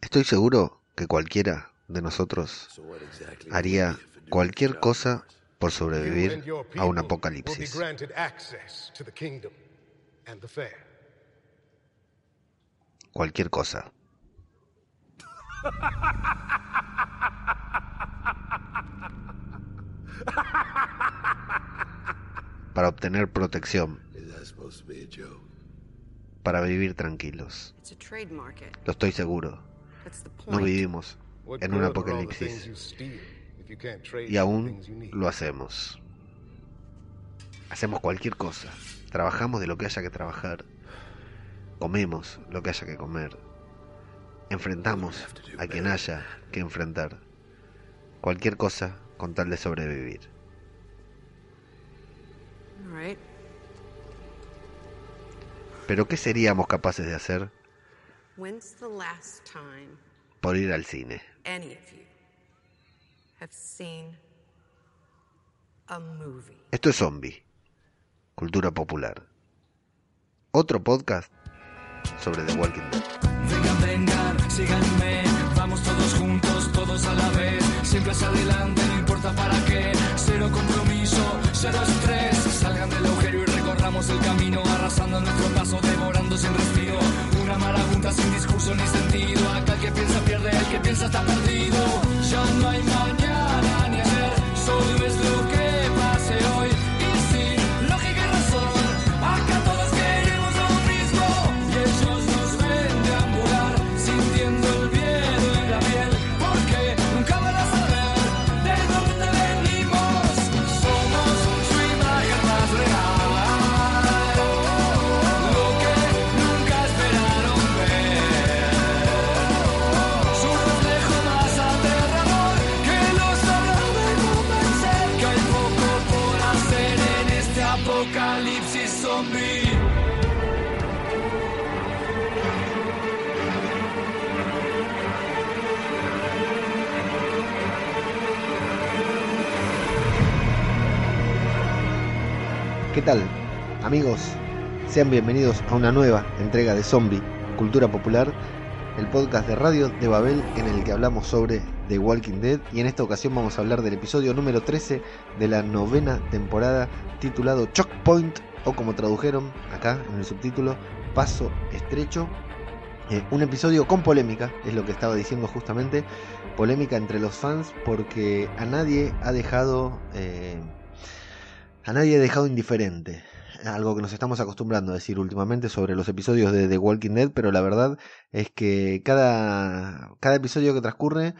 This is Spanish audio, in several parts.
Estoy seguro que cualquiera de nosotros haría cualquier cosa por sobrevivir a un apocalipsis. Cualquier cosa. Para obtener protección. Para vivir tranquilos. Lo estoy seguro. No vivimos en un apocalipsis. Y aún lo hacemos. Hacemos cualquier cosa. Trabajamos de lo que haya que trabajar. Comemos lo que haya que comer. Enfrentamos a quien haya que enfrentar. Cualquier cosa con tal de sobrevivir. Pero ¿qué seríamos capaces de hacer por ir al cine? Esto es Zombie, cultura popular. Otro podcast sobre The Walking Dead. Vengan, vengan, síganme, vamos todos juntos, todos a la vez, siempre hacia adelante, no importa para qué, cero compromiso, cero estrés, salgan del agujero y recorramos el camino, arrasando nuestro paso, devorando sin respiro, una marabunta sin discurso ni sentido, acá el que piensa pierde, el que piensa está perdido, ya no hay mañana ¿Qué tal, amigos? Sean bienvenidos a una nueva entrega de Zombie, Cultura Popular, el podcast de Radio de Babel en el que hablamos sobre The Walking Dead y en esta ocasión vamos a hablar del episodio número 13 de la novena temporada titulado Choke Point o como tradujeron acá en el subtítulo Paso Estrecho. Eh, un episodio con polémica, es lo que estaba diciendo justamente, polémica entre los fans porque a nadie ha dejado... eh, a nadie ha dejado indiferente. Algo que nos estamos acostumbrando a decir últimamente sobre los episodios de The Walking Dead, pero la verdad es que cada, cada episodio que transcurre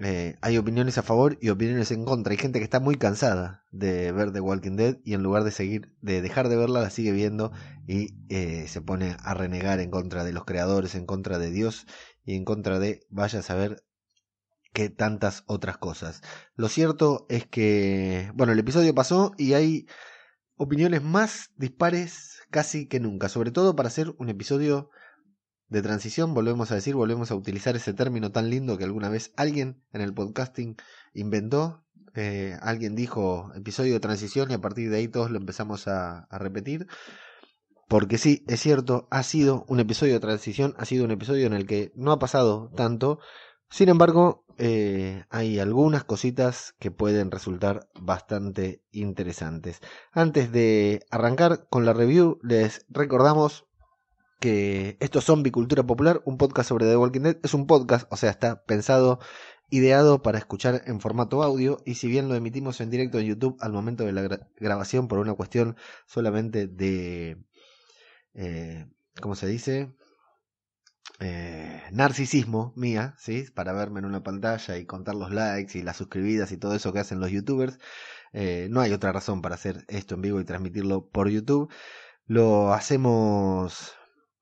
eh, hay opiniones a favor y opiniones en contra. Hay gente que está muy cansada de ver The Walking Dead y en lugar de seguir, de dejar de verla, la sigue viendo y eh, se pone a renegar en contra de los creadores, en contra de Dios y en contra de vaya a saber que tantas otras cosas. Lo cierto es que, bueno, el episodio pasó y hay opiniones más dispares casi que nunca, sobre todo para hacer un episodio de transición, volvemos a decir, volvemos a utilizar ese término tan lindo que alguna vez alguien en el podcasting inventó. Eh, alguien dijo episodio de transición y a partir de ahí todos lo empezamos a, a repetir. Porque sí, es cierto, ha sido un episodio de transición, ha sido un episodio en el que no ha pasado tanto, sin embargo, eh, hay algunas cositas que pueden resultar bastante interesantes. Antes de arrancar con la review, les recordamos que esto es Zombie Cultura Popular, un podcast sobre The Walking Dead. Es un podcast, o sea, está pensado, ideado para escuchar en formato audio. Y si bien lo emitimos en directo en YouTube al momento de la gra- grabación por una cuestión solamente de... Eh, ¿Cómo se dice? Eh, narcisismo mía, ¿sí? Para verme en una pantalla y contar los likes y las suscribidas y todo eso que hacen los youtubers. Eh, no hay otra razón para hacer esto en vivo y transmitirlo por YouTube. Lo hacemos...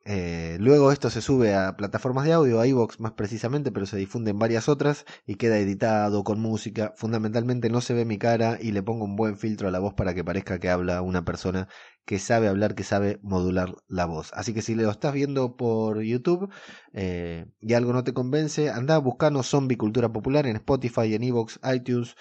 eh, luego esto se sube a plataformas de audio, a iVoox más precisamente, pero se difunde en varias otras y queda editado con música. Fundamentalmente no se ve mi cara y le pongo un buen filtro a la voz para que parezca que habla una persona que sabe hablar, que sabe modular la voz. Así que si lo estás viendo por YouTube eh, y algo no te convence, anda buscando Zombie Cultura Popular en Spotify, en Evox, iTunes,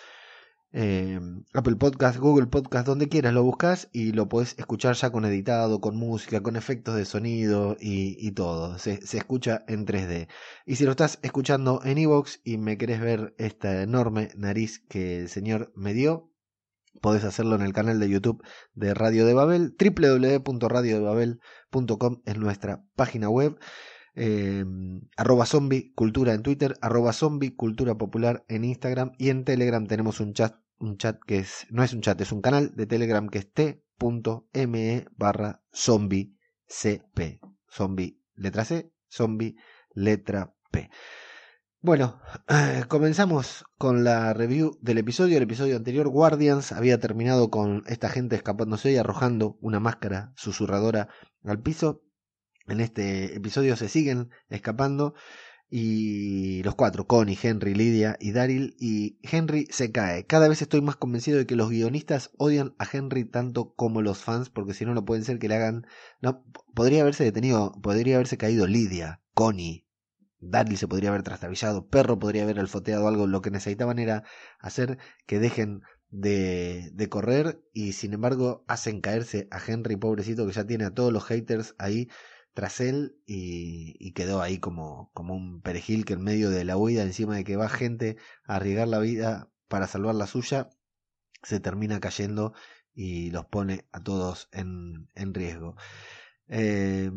eh, Apple Podcast, Google Podcast, donde quieras lo buscas y lo podés escuchar ya con editado, con música, con efectos de sonido y, todo. Se, escucha en 3D. Y si lo estás escuchando en Evox y me querés ver esta enorme nariz que el señor me dio, podés hacerlo en el canal de YouTube de Radio de Babel. www.radiodebabel.com es nuestra página web. Eh, arroba zombie cultura en Twitter, arroba zombie cultura popular en Instagram y en Telegram tenemos un chat, un chat que es, no es un chat, es un canal de Telegram que es t.me barra zombie cp, zombie letra C, zombie letra P. Bueno, comenzamos con la review del episodio. El episodio anterior, Guardians, había terminado con esta gente escapándose y arrojando una máscara susurradora al piso. En este episodio se siguen escapando y los cuatro, Connie, Henry, Lydia y Daryl, y Henry se cae. Cada vez estoy más convencido de que los guionistas odian a Henry tanto como los fans, porque si no, no pueden ser que le hagan... No, podría haberse detenido, podría haberse caído Lydia, Connie, Daryl se podría haber trastabillado, Perro podría haber alfoteado algo, lo que necesitaban era hacer que dejen de, de correr y sin embargo hacen caerse a Henry, pobrecito, que ya tiene a todos los haters ahí tras él y, quedó ahí como, como un perejil que en medio de la huida, encima de que va gente a arriesgar la vida para salvar la suya, se termina cayendo y los pone a todos en, en riesgo. Eh,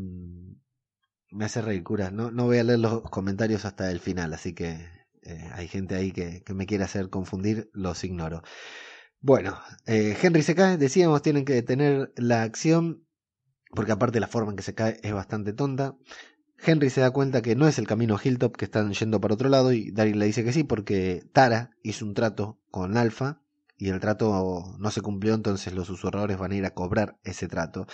me hace reír, cura. No, no voy a leer los comentarios hasta el final, así que eh, hay gente ahí que, que, me quiere hacer confundir, los ignoro. Bueno, eh, Henry se cae, decíamos, tienen que detener la acción porque aparte la forma en que se cae es bastante tonta. Henry se da cuenta que no es el camino a Hilltop, que están yendo para otro lado, y Daryl le dice que sí, porque Tara hizo un trato con Alpha, y el trato no se cumplió, entonces los susurradores van a ir a cobrar ese trato.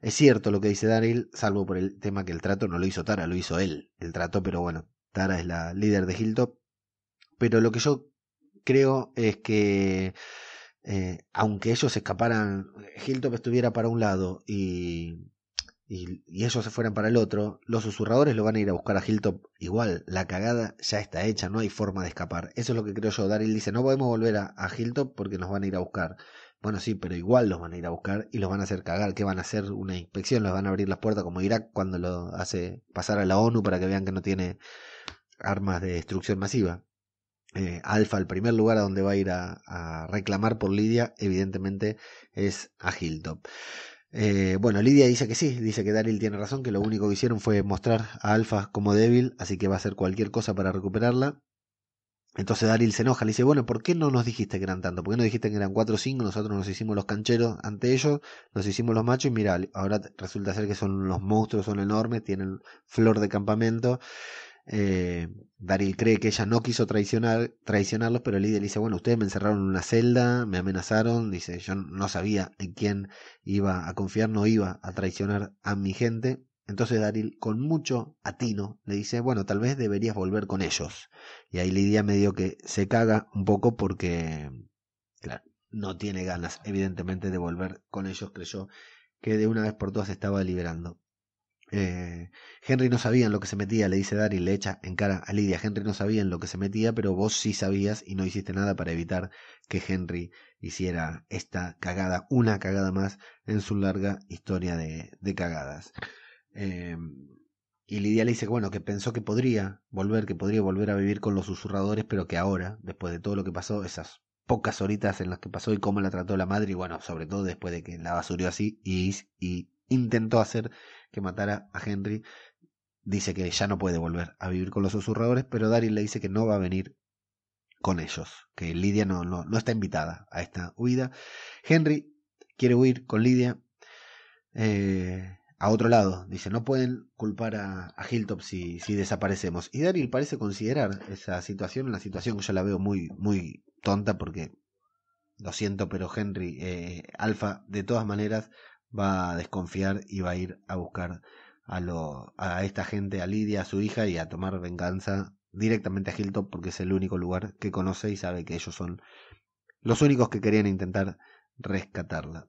Es cierto lo que dice Daryl, salvo por el tema que el trato no lo hizo Tara, lo hizo él, el trato, pero bueno, Tara es la líder de Hilltop. Pero lo que yo creo es que eh, aunque ellos escaparan, Hilltop estuviera para un lado y, y, ellos se fueran para el otro, los susurradores lo van a ir a buscar a Hilltop igual. La cagada ya está hecha, no hay forma de escapar. Eso es lo que creo yo. Daryl dice, no podemos volver a, a Hilltop porque nos van a ir a buscar. Bueno, sí, pero igual los van a ir a buscar y los van a hacer cagar. ¿Qué van a hacer? Una inspección, los van a abrir las puertas como Irak cuando lo hace pasar a la ONU para que vean que no tiene armas de destrucción masiva. Eh, Alfa, el primer lugar a donde va a ir a, reclamar por Lidia, evidentemente es a Hilltop. Eh, bueno, Lidia dice que sí, dice que Daryl tiene razón, que lo único que hicieron fue mostrar a Alfa como débil, así que va a hacer cualquier cosa para recuperarla. Entonces Daryl se enoja, le dice, bueno, ¿por qué no nos dijiste que eran tanto? ¿Por qué no dijiste que eran 4 o 5? Nosotros nos hicimos los cancheros ante ellos, nos hicimos los machos y mira, ahora resulta ser que son los monstruos, son enormes, tienen flor de campamento eh, Daryl cree que ella no quiso traicionar, traicionarlos, pero el líder dice, bueno, ustedes me encerraron en una celda, me amenazaron, dice, yo no sabía en quién iba a confiar, no iba a traicionar a mi gente. Entonces Daryl, con mucho atino, le dice, bueno, tal vez deberías volver con ellos. Y ahí Lidia medio que se caga un poco porque, claro, no tiene ganas, evidentemente, de volver con ellos, creyó que de una vez por todas estaba liberando. Eh, Henry no sabía en lo que se metía, le dice Daryl, le echa en cara a Lidia. Henry no sabía en lo que se metía, pero vos sí sabías y no hiciste nada para evitar que Henry hiciera esta cagada, una cagada más en su larga historia de, cagadas. Eh, y Lidia le dice bueno, que pensó que podría volver, que podría volver a vivir con los susurradores, pero que ahora, después de todo lo que pasó, esas pocas horitas en las que pasó y cómo la trató la madre, y bueno, sobre todo después de que la basurió así y, y intentó hacer que matara a Henry, dice que ya no puede volver a vivir con los susurradores, pero Daryl le dice que no va a venir con ellos, que Lidia no, no, no está invitada a esta huida. Henry quiere huir con Lidia eh, a otro lado, dice, no pueden culpar a, a Hilltop si, si desaparecemos. Y Daryl parece considerar esa situación, una situación que yo la veo muy, muy tonta porque, lo siento, pero Henry, eh, Alfa, de todas maneras, va a desconfiar y va a ir a buscar a, lo, a esta gente, a Lidia, a su hija, y a tomar venganza directamente a Hilltop porque es el único lugar que conoce y sabe que ellos son los únicos que querían intentar rescatarla.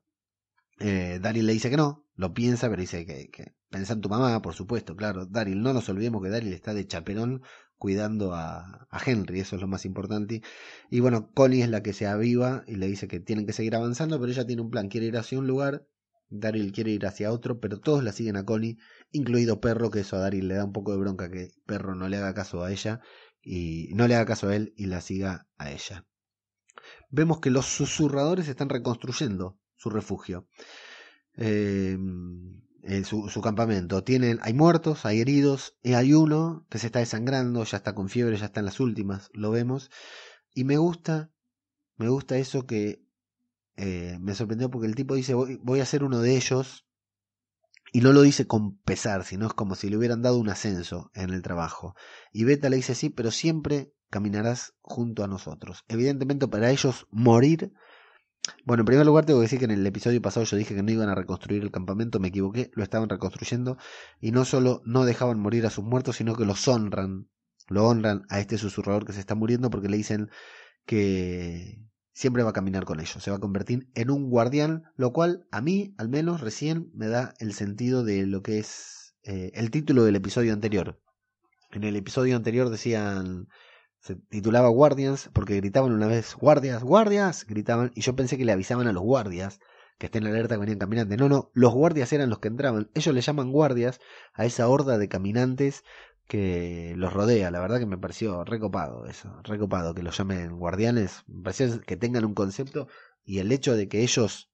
Eh, Daryl le dice que no, lo piensa, pero dice que, que en tu mamá, por supuesto, claro. Daryl, no nos olvidemos que Daryl está de chaperón cuidando a, a, Henry, eso es lo más importante. Y bueno, Connie es la que se aviva y le dice que tienen que seguir avanzando, pero ella tiene un plan, quiere ir hacia un lugar, Daryl quiere ir hacia otro, pero todos la siguen a Connie, incluido Perro, que eso a Daryl le da un poco de bronca que Perro no le haga caso a ella y no le haga caso a él y la siga a ella. Vemos que los susurradores están reconstruyendo su refugio. Eh, eh, su, su, campamento. Tienen, hay muertos, hay heridos, y hay uno que se está desangrando, ya está con fiebre, ya está en las últimas, lo vemos. Y me gusta, me gusta eso que eh, me sorprendió porque el tipo dice voy, voy, a ser uno de ellos y no lo dice con pesar, sino es como si le hubieran dado un ascenso en el trabajo. Y Beta le dice sí, pero siempre caminarás junto a nosotros. Evidentemente para ellos morir bueno, en primer lugar tengo que decir que en el episodio pasado yo dije que no iban a reconstruir el campamento, me equivoqué, lo estaban reconstruyendo y no solo no dejaban morir a sus muertos, sino que los honran, lo honran a este susurrador que se está muriendo porque le dicen que siempre va a caminar con ellos, se va a convertir en un guardián, lo cual a mí al menos recién me da el sentido de lo que es eh, el título del episodio anterior. En el episodio anterior decían se titulaba Guardians porque gritaban una vez, guardias, guardias, gritaban, y yo pensé que le avisaban a los guardias que estén alerta que venían caminantes. No, no, los guardias eran los que entraban. Ellos le llaman guardias a esa horda de caminantes que los rodea. La verdad que me pareció recopado eso, recopado que los llamen guardianes. Me pareció que tengan un concepto y el hecho de que ellos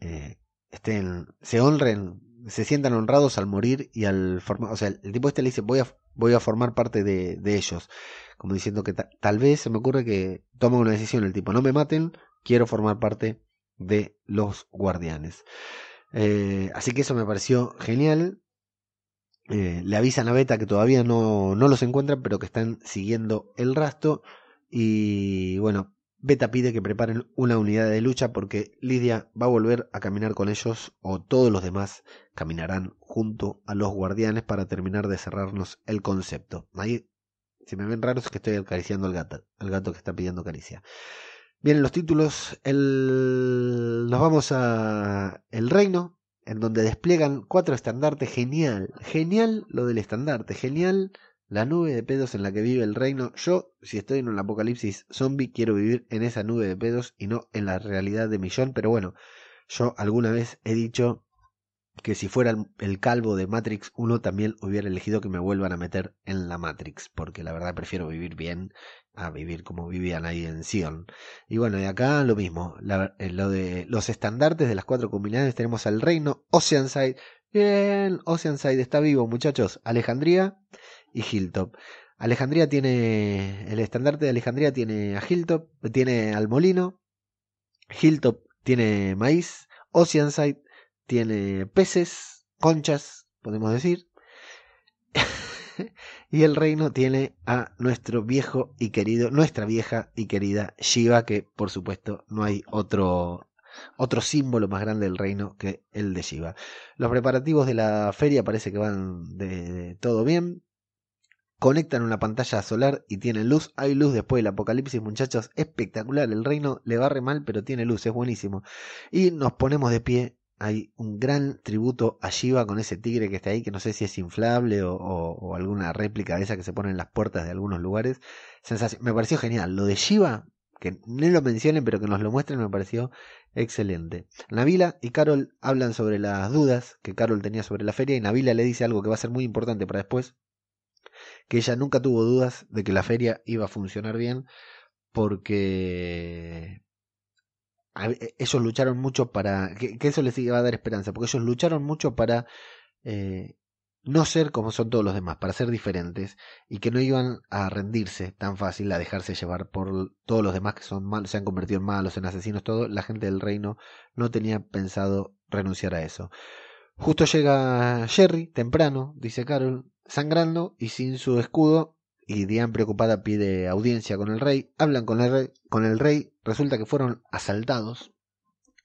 eh, estén, se honren, se sientan honrados al morir y al formar, o sea, el tipo este le dice voy a voy a formar parte de, de ellos. Como diciendo que tal vez se me ocurre que toma una decisión el tipo, no me maten, quiero formar parte de los guardianes. Eh, así que eso me pareció genial. Eh, le avisan a Beta que todavía no, no los encuentran, pero que están siguiendo el rastro. Y bueno, Beta pide que preparen una unidad de lucha porque Lidia va a volver a caminar con ellos o todos los demás caminarán junto a los guardianes para terminar de cerrarnos el concepto. Ahí, si me ven raros es que estoy acariciando al gato, al gato que está pidiendo caricia. Vienen los títulos, el... nos vamos a El Reino, en donde despliegan cuatro estandartes, genial, genial lo del estandarte, genial la nube de pedos en la que vive el reino. Yo, si estoy en un apocalipsis zombie, quiero vivir en esa nube de pedos y no en la realidad de millón. Pero bueno, yo alguna vez he dicho que si fuera el calvo de Matrix 1 también hubiera elegido que me vuelvan a meter en la Matrix, porque la verdad prefiero vivir bien a vivir como vivían ahí en Sion. Y bueno, de acá lo mismo, la, eh, lo de los estandartes de las cuatro comunidades tenemos al reino Oceanside. Bien, Oceanside está vivo, muchachos. Alejandría, y Hilltop. Alejandría tiene, el estandarte de Alejandría tiene a Hilltop, tiene al molino, Hilltop tiene maíz, Oceanside tiene peces, conchas, podemos decir, y el reino tiene a nuestro viejo y querido, nuestra vieja y querida Shiva, que por supuesto no hay otro otro símbolo más grande del reino que el de Shiva. Los preparativos de la feria parece que van de todo bien conectan una pantalla solar y tienen luz. Hay luz después del apocalipsis, muchachos. Espectacular. El reino le barre mal, pero tiene luz. Es buenísimo. Y nos ponemos de pie. Hay un gran tributo a Shiva con ese tigre que está ahí, que no sé si es inflable o, alguna réplica de esa que se pone en las puertas de algunos lugares. Me pareció genial. Lo de Shiva, que no lo mencionen, pero que nos lo muestren, me pareció excelente. Navila y Carol hablan sobre las dudas que Carol tenía sobre la feria y Navila le dice algo que va a ser muy importante para después, que ella nunca tuvo dudas de que la feria iba a funcionar bien porque ellos lucharon mucho para que, eso les iba a dar esperanza porque ellos lucharon mucho para eh, no ser como son todos los demás para ser diferentes y que no iban a rendirse tan fácil a dejarse llevar por todos los demás que son malos se han convertido en malos en asesinos todo la gente del reino no tenía pensado renunciar a eso. Justo llega Jerry temprano dice Carol sangrando y sin su escudo, y Diane preocupada pide audiencia con el rey, hablan con el rey, con el rey, resulta que fueron asaltados.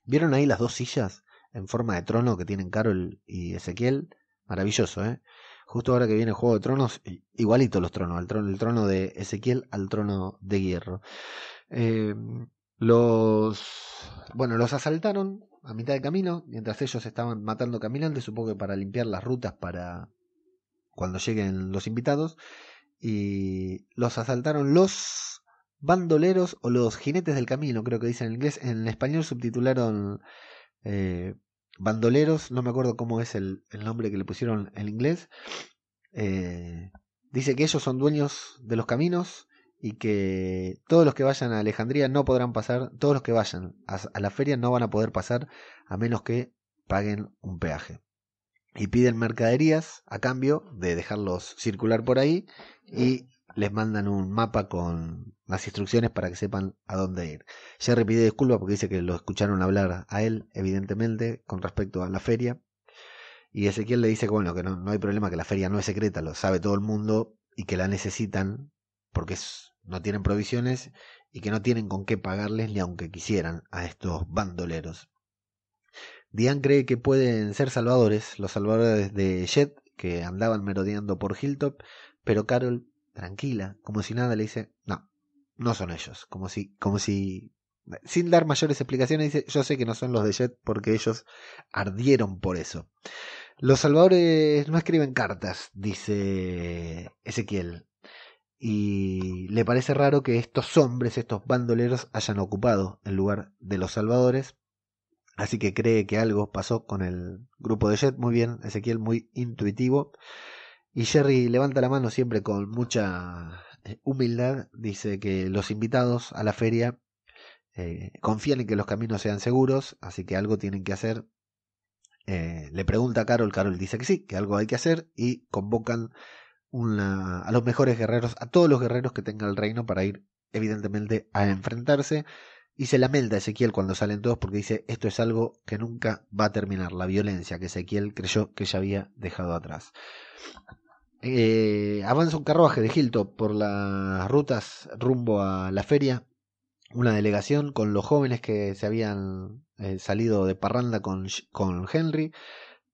¿Vieron ahí las dos sillas en forma de trono que tienen Carol y Ezequiel? Maravilloso, ¿eh? Justo ahora que viene el Juego de Tronos, igualito los tronos, el trono, el trono de Ezequiel al trono de Hierro. Eh, los, bueno, los asaltaron a mitad de camino, mientras ellos estaban matando caminantes, supongo que para limpiar las rutas para cuando lleguen los invitados, y los asaltaron los bandoleros o los jinetes del camino, creo que dicen en inglés. En español subtitularon eh, bandoleros, no me acuerdo cómo es el, nombre que le pusieron en inglés. Eh, dice que ellos son dueños de los caminos y que todos los que vayan a Alejandría no podrán pasar, todos los que vayan a, la feria no van a poder pasar a menos que paguen un peaje. Y piden mercaderías a cambio de dejarlos circular por ahí y les mandan un mapa con las instrucciones para que sepan a dónde ir. Jerry pide disculpas porque dice que lo escucharon hablar a él, evidentemente, con respecto a la feria. Y Ezequiel le dice que bueno, que no, no hay problema, que la feria no es secreta, lo sabe todo el mundo y que la necesitan porque es no tienen provisiones y que no tienen con qué pagarles ni aunque quisieran a estos bandoleros. Diane cree que pueden ser salvadores, los salvadores de Jet, que andaban merodeando por Hilltop, pero Carol, tranquila, como si nada, le dice, no, no son ellos, como si, como si, sin dar mayores explicaciones, dice, yo sé que no son los de Jet porque ellos ardieron por eso. Los salvadores no escriben cartas, dice Ezequiel y le parece raro que estos hombres, estos bandoleros, hayan ocupado el lugar de los salvadores. Así que cree que algo pasó con el grupo de Jet. Muy bien, Ezequiel, muy intuitivo. Y Jerry levanta la mano siempre con mucha eh, humildad. Dice que los invitados a la feria eh, confían en que los caminos sean seguros, así que algo tienen que hacer. Eh, le pregunta a Carol, Carol dice que sí, que algo hay que hacer y convocan a los mejores guerreros, a todos los guerreros que tenga el reino para ir evidentemente a enfrentarse. Y se lamenta Ezequiel cuando salen todos porque dice esto es algo que nunca va a terminar, la violencia que Ezequiel creyó que ya había dejado atrás. Eh, avanza un carruaje de Hilto por las rutas rumbo a la feria, una delegación con los jóvenes que se habían eh, salido de parranda con, con Henry,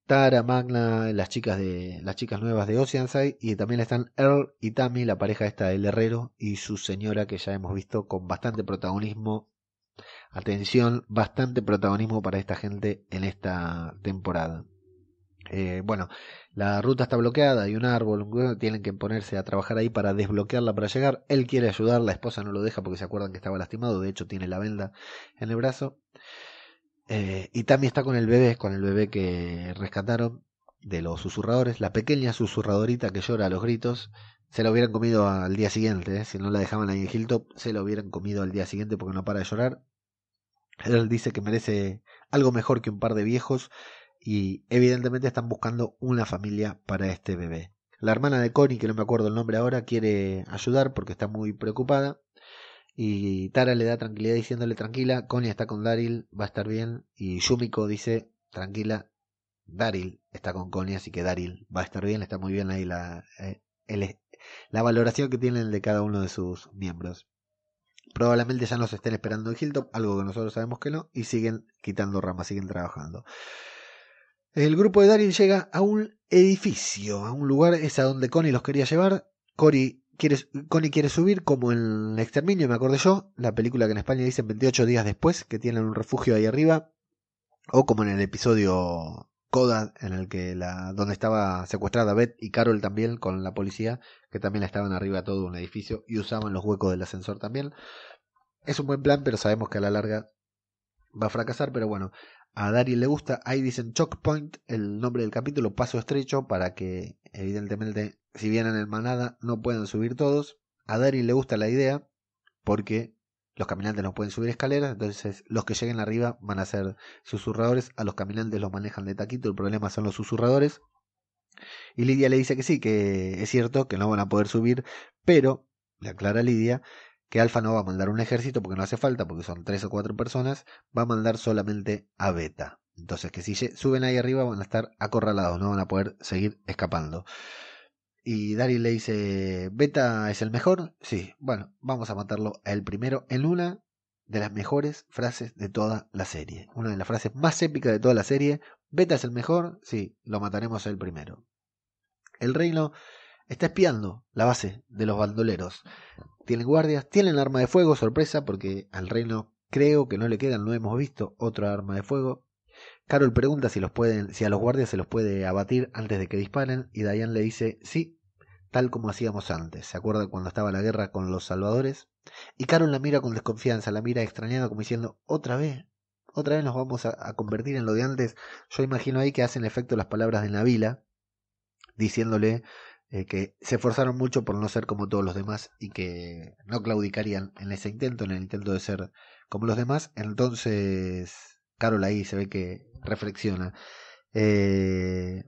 Tara, Magna, las chicas de las chicas nuevas de Oceanside y también están Earl y Tammy, la pareja esta del herrero y su señora que ya hemos visto con bastante protagonismo. Atención, bastante protagonismo para esta gente en esta temporada. Eh, bueno, la ruta está bloqueada, hay un árbol, tienen que ponerse a trabajar ahí para desbloquearla para llegar. Él quiere ayudar, la esposa no lo deja porque se acuerdan que estaba lastimado, de hecho tiene la venda en el brazo. Eh, y Tammy está con el bebé, con el bebé que rescataron de los susurradores. La pequeña susurradorita que llora a los gritos. Se la hubieran comido al día siguiente. ¿eh? Si no la dejaban ahí en Hilltop, se la hubieran comido al día siguiente porque no para de llorar. Él dice que merece algo mejor que un par de viejos. Y evidentemente están buscando una familia para este bebé. La hermana de Connie, que no me acuerdo el nombre ahora, quiere ayudar porque está muy preocupada. Y Tara le da tranquilidad diciéndole tranquila, Connie está con Daryl, va a estar bien. Y Yumiko dice tranquila, Daryl está con Connie, así que Daryl va a estar bien, está muy bien ahí la, eh, la valoración que tienen de cada uno de sus miembros. Probablemente ya nos estén esperando en Hilltop, algo que nosotros sabemos que no, y siguen quitando ramas, siguen trabajando. El grupo de Daryl llega a un edificio, a un lugar, es a donde Connie los quería llevar. Cory Connie quiere subir como en el Exterminio, me acordé yo, la película que en España dicen 28 días después, que tienen un refugio ahí arriba, o como en el episodio Coda, en el que la, donde estaba secuestrada Beth y Carol también con la policía, que también estaban arriba todo un edificio y usaban los huecos del ascensor también. Es un buen plan, pero sabemos que a la larga va a fracasar, pero bueno, a Daryl le gusta. Ahí dicen Choke Point, el nombre del capítulo, paso estrecho, para que evidentemente si vienen en manada, no pueden subir todos. A Daryl le gusta la idea porque los caminantes no pueden subir escaleras, entonces los que lleguen arriba van a ser susurradores, a los caminantes los manejan de taquito, el problema son los susurradores. Y Lidia le dice que sí, que es cierto que no van a poder subir, pero le aclara Lidia que Alfa no va a mandar un ejército porque no hace falta, porque son tres o cuatro personas, va a mandar solamente a Beta. Entonces que si suben ahí arriba van a estar acorralados, no van a poder seguir escapando. Y Daryl le dice, ¿Beta es el mejor? Sí, bueno, vamos a matarlo el primero en una de las mejores frases de toda la serie. Una de las frases más épicas de toda la serie. ¿Beta es el mejor? Sí, lo mataremos el primero. El reino está espiando la base de los bandoleros. Tienen guardias, tienen arma de fuego, sorpresa, porque al reino creo que no le quedan, no hemos visto otra arma de fuego. Carol pregunta si, los pueden, si a los guardias se los puede abatir antes de que disparen y Diane le dice sí, tal como hacíamos antes. ¿Se acuerda cuando estaba la guerra con los salvadores? Y Carol la mira con desconfianza, la mira extrañada como diciendo, otra vez, otra vez nos vamos a, convertir en lo de antes. Yo imagino ahí que hacen efecto las palabras de Navila, diciéndole eh, que se esforzaron mucho por no ser como todos los demás y que no claudicarían en ese intento, en el intento de ser como los demás. Entonces, Carol ahí se ve que reflexiona. Eh,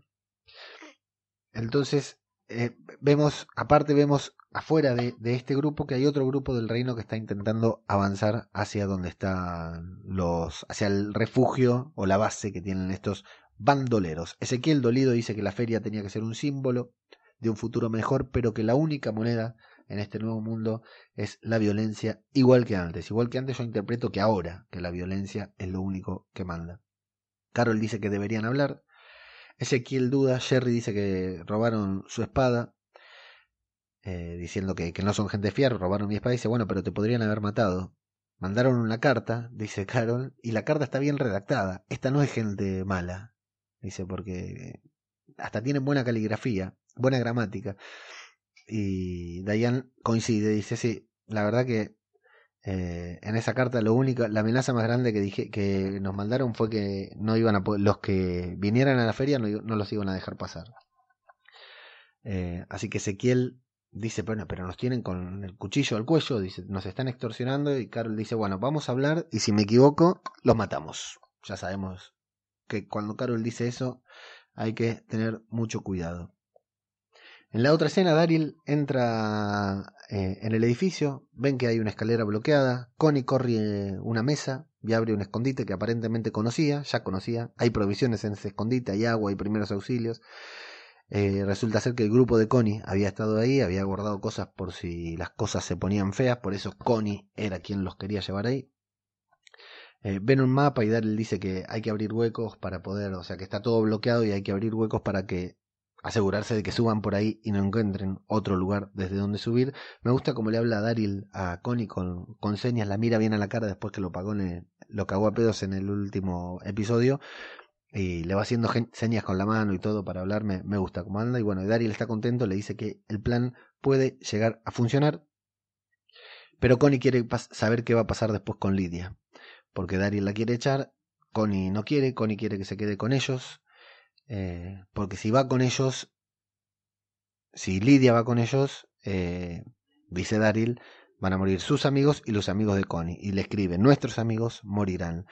entonces, eh, vemos, aparte vemos afuera de, este grupo que hay otro grupo del reino que está intentando avanzar hacia donde están los, hacia el refugio o la base que tienen estos bandoleros. Ezequiel Dolido dice que la feria tenía que ser un símbolo de un futuro mejor, pero que la única moneda en este nuevo mundo es la violencia, igual que antes. Igual que antes yo interpreto que ahora que la violencia es lo único que manda. Carol dice que deberían hablar, Ezequiel duda, Jerry dice que robaron su espada, eh, diciendo que, no son gente fiar, robaron mi espada, dice, bueno, pero te podrían haber matado. Mandaron una carta, dice Carol, y la carta está bien redactada. Esta no es gente mala, dice, porque hasta tienen buena caligrafía, buena gramática. Y Diane coincide, dice, sí, la verdad que eh, en esa carta lo único, la amenaza más grande que dije que nos mandaron fue que no iban a los que vinieran a la feria no, los iban a dejar pasar. Eh, así que Ezequiel dice, bueno, pero nos tienen con el cuchillo al cuello, nos están extorsionando y Carol dice, bueno, vamos a hablar y si me equivoco, los matamos. Ya sabemos que cuando Carol dice eso hay que tener mucho cuidado. En la otra escena, Daryl entra eh, en el edificio, ven que hay una escalera bloqueada, Connie corre una mesa y abre un escondite que aparentemente conocía, ya conocía, hay provisiones en ese escondite, hay agua, hay primeros auxilios. Eh, resulta ser que el grupo de Connie había estado ahí, había guardado cosas por si las cosas se ponían feas, por eso Connie era quien los quería llevar ahí. Eh, ven un mapa y Daryl dice que hay que abrir huecos para poder, o sea que está todo bloqueado y hay que abrir huecos para que asegurarse de que suban por ahí y no encuentren otro lugar desde donde subir. Me gusta como le habla Daryl a Connie con, con, señas, la mira bien a la cara después que lo pagó lo cagó a pedos en el último episodio y le va haciendo señas con la mano y todo para hablarme, me gusta como anda y bueno, Daryl está contento, le dice que el plan puede llegar a funcionar, pero Connie quiere saber qué va a pasar después con Lidia, porque Daryl la quiere echar, Connie no quiere, Connie quiere que se quede con ellos, eh, porque si va con ellos, si Lidia va con ellos, eh, dice Daryl, van a morir sus amigos y los amigos de Connie. Y le escribe, nuestros amigos morirán.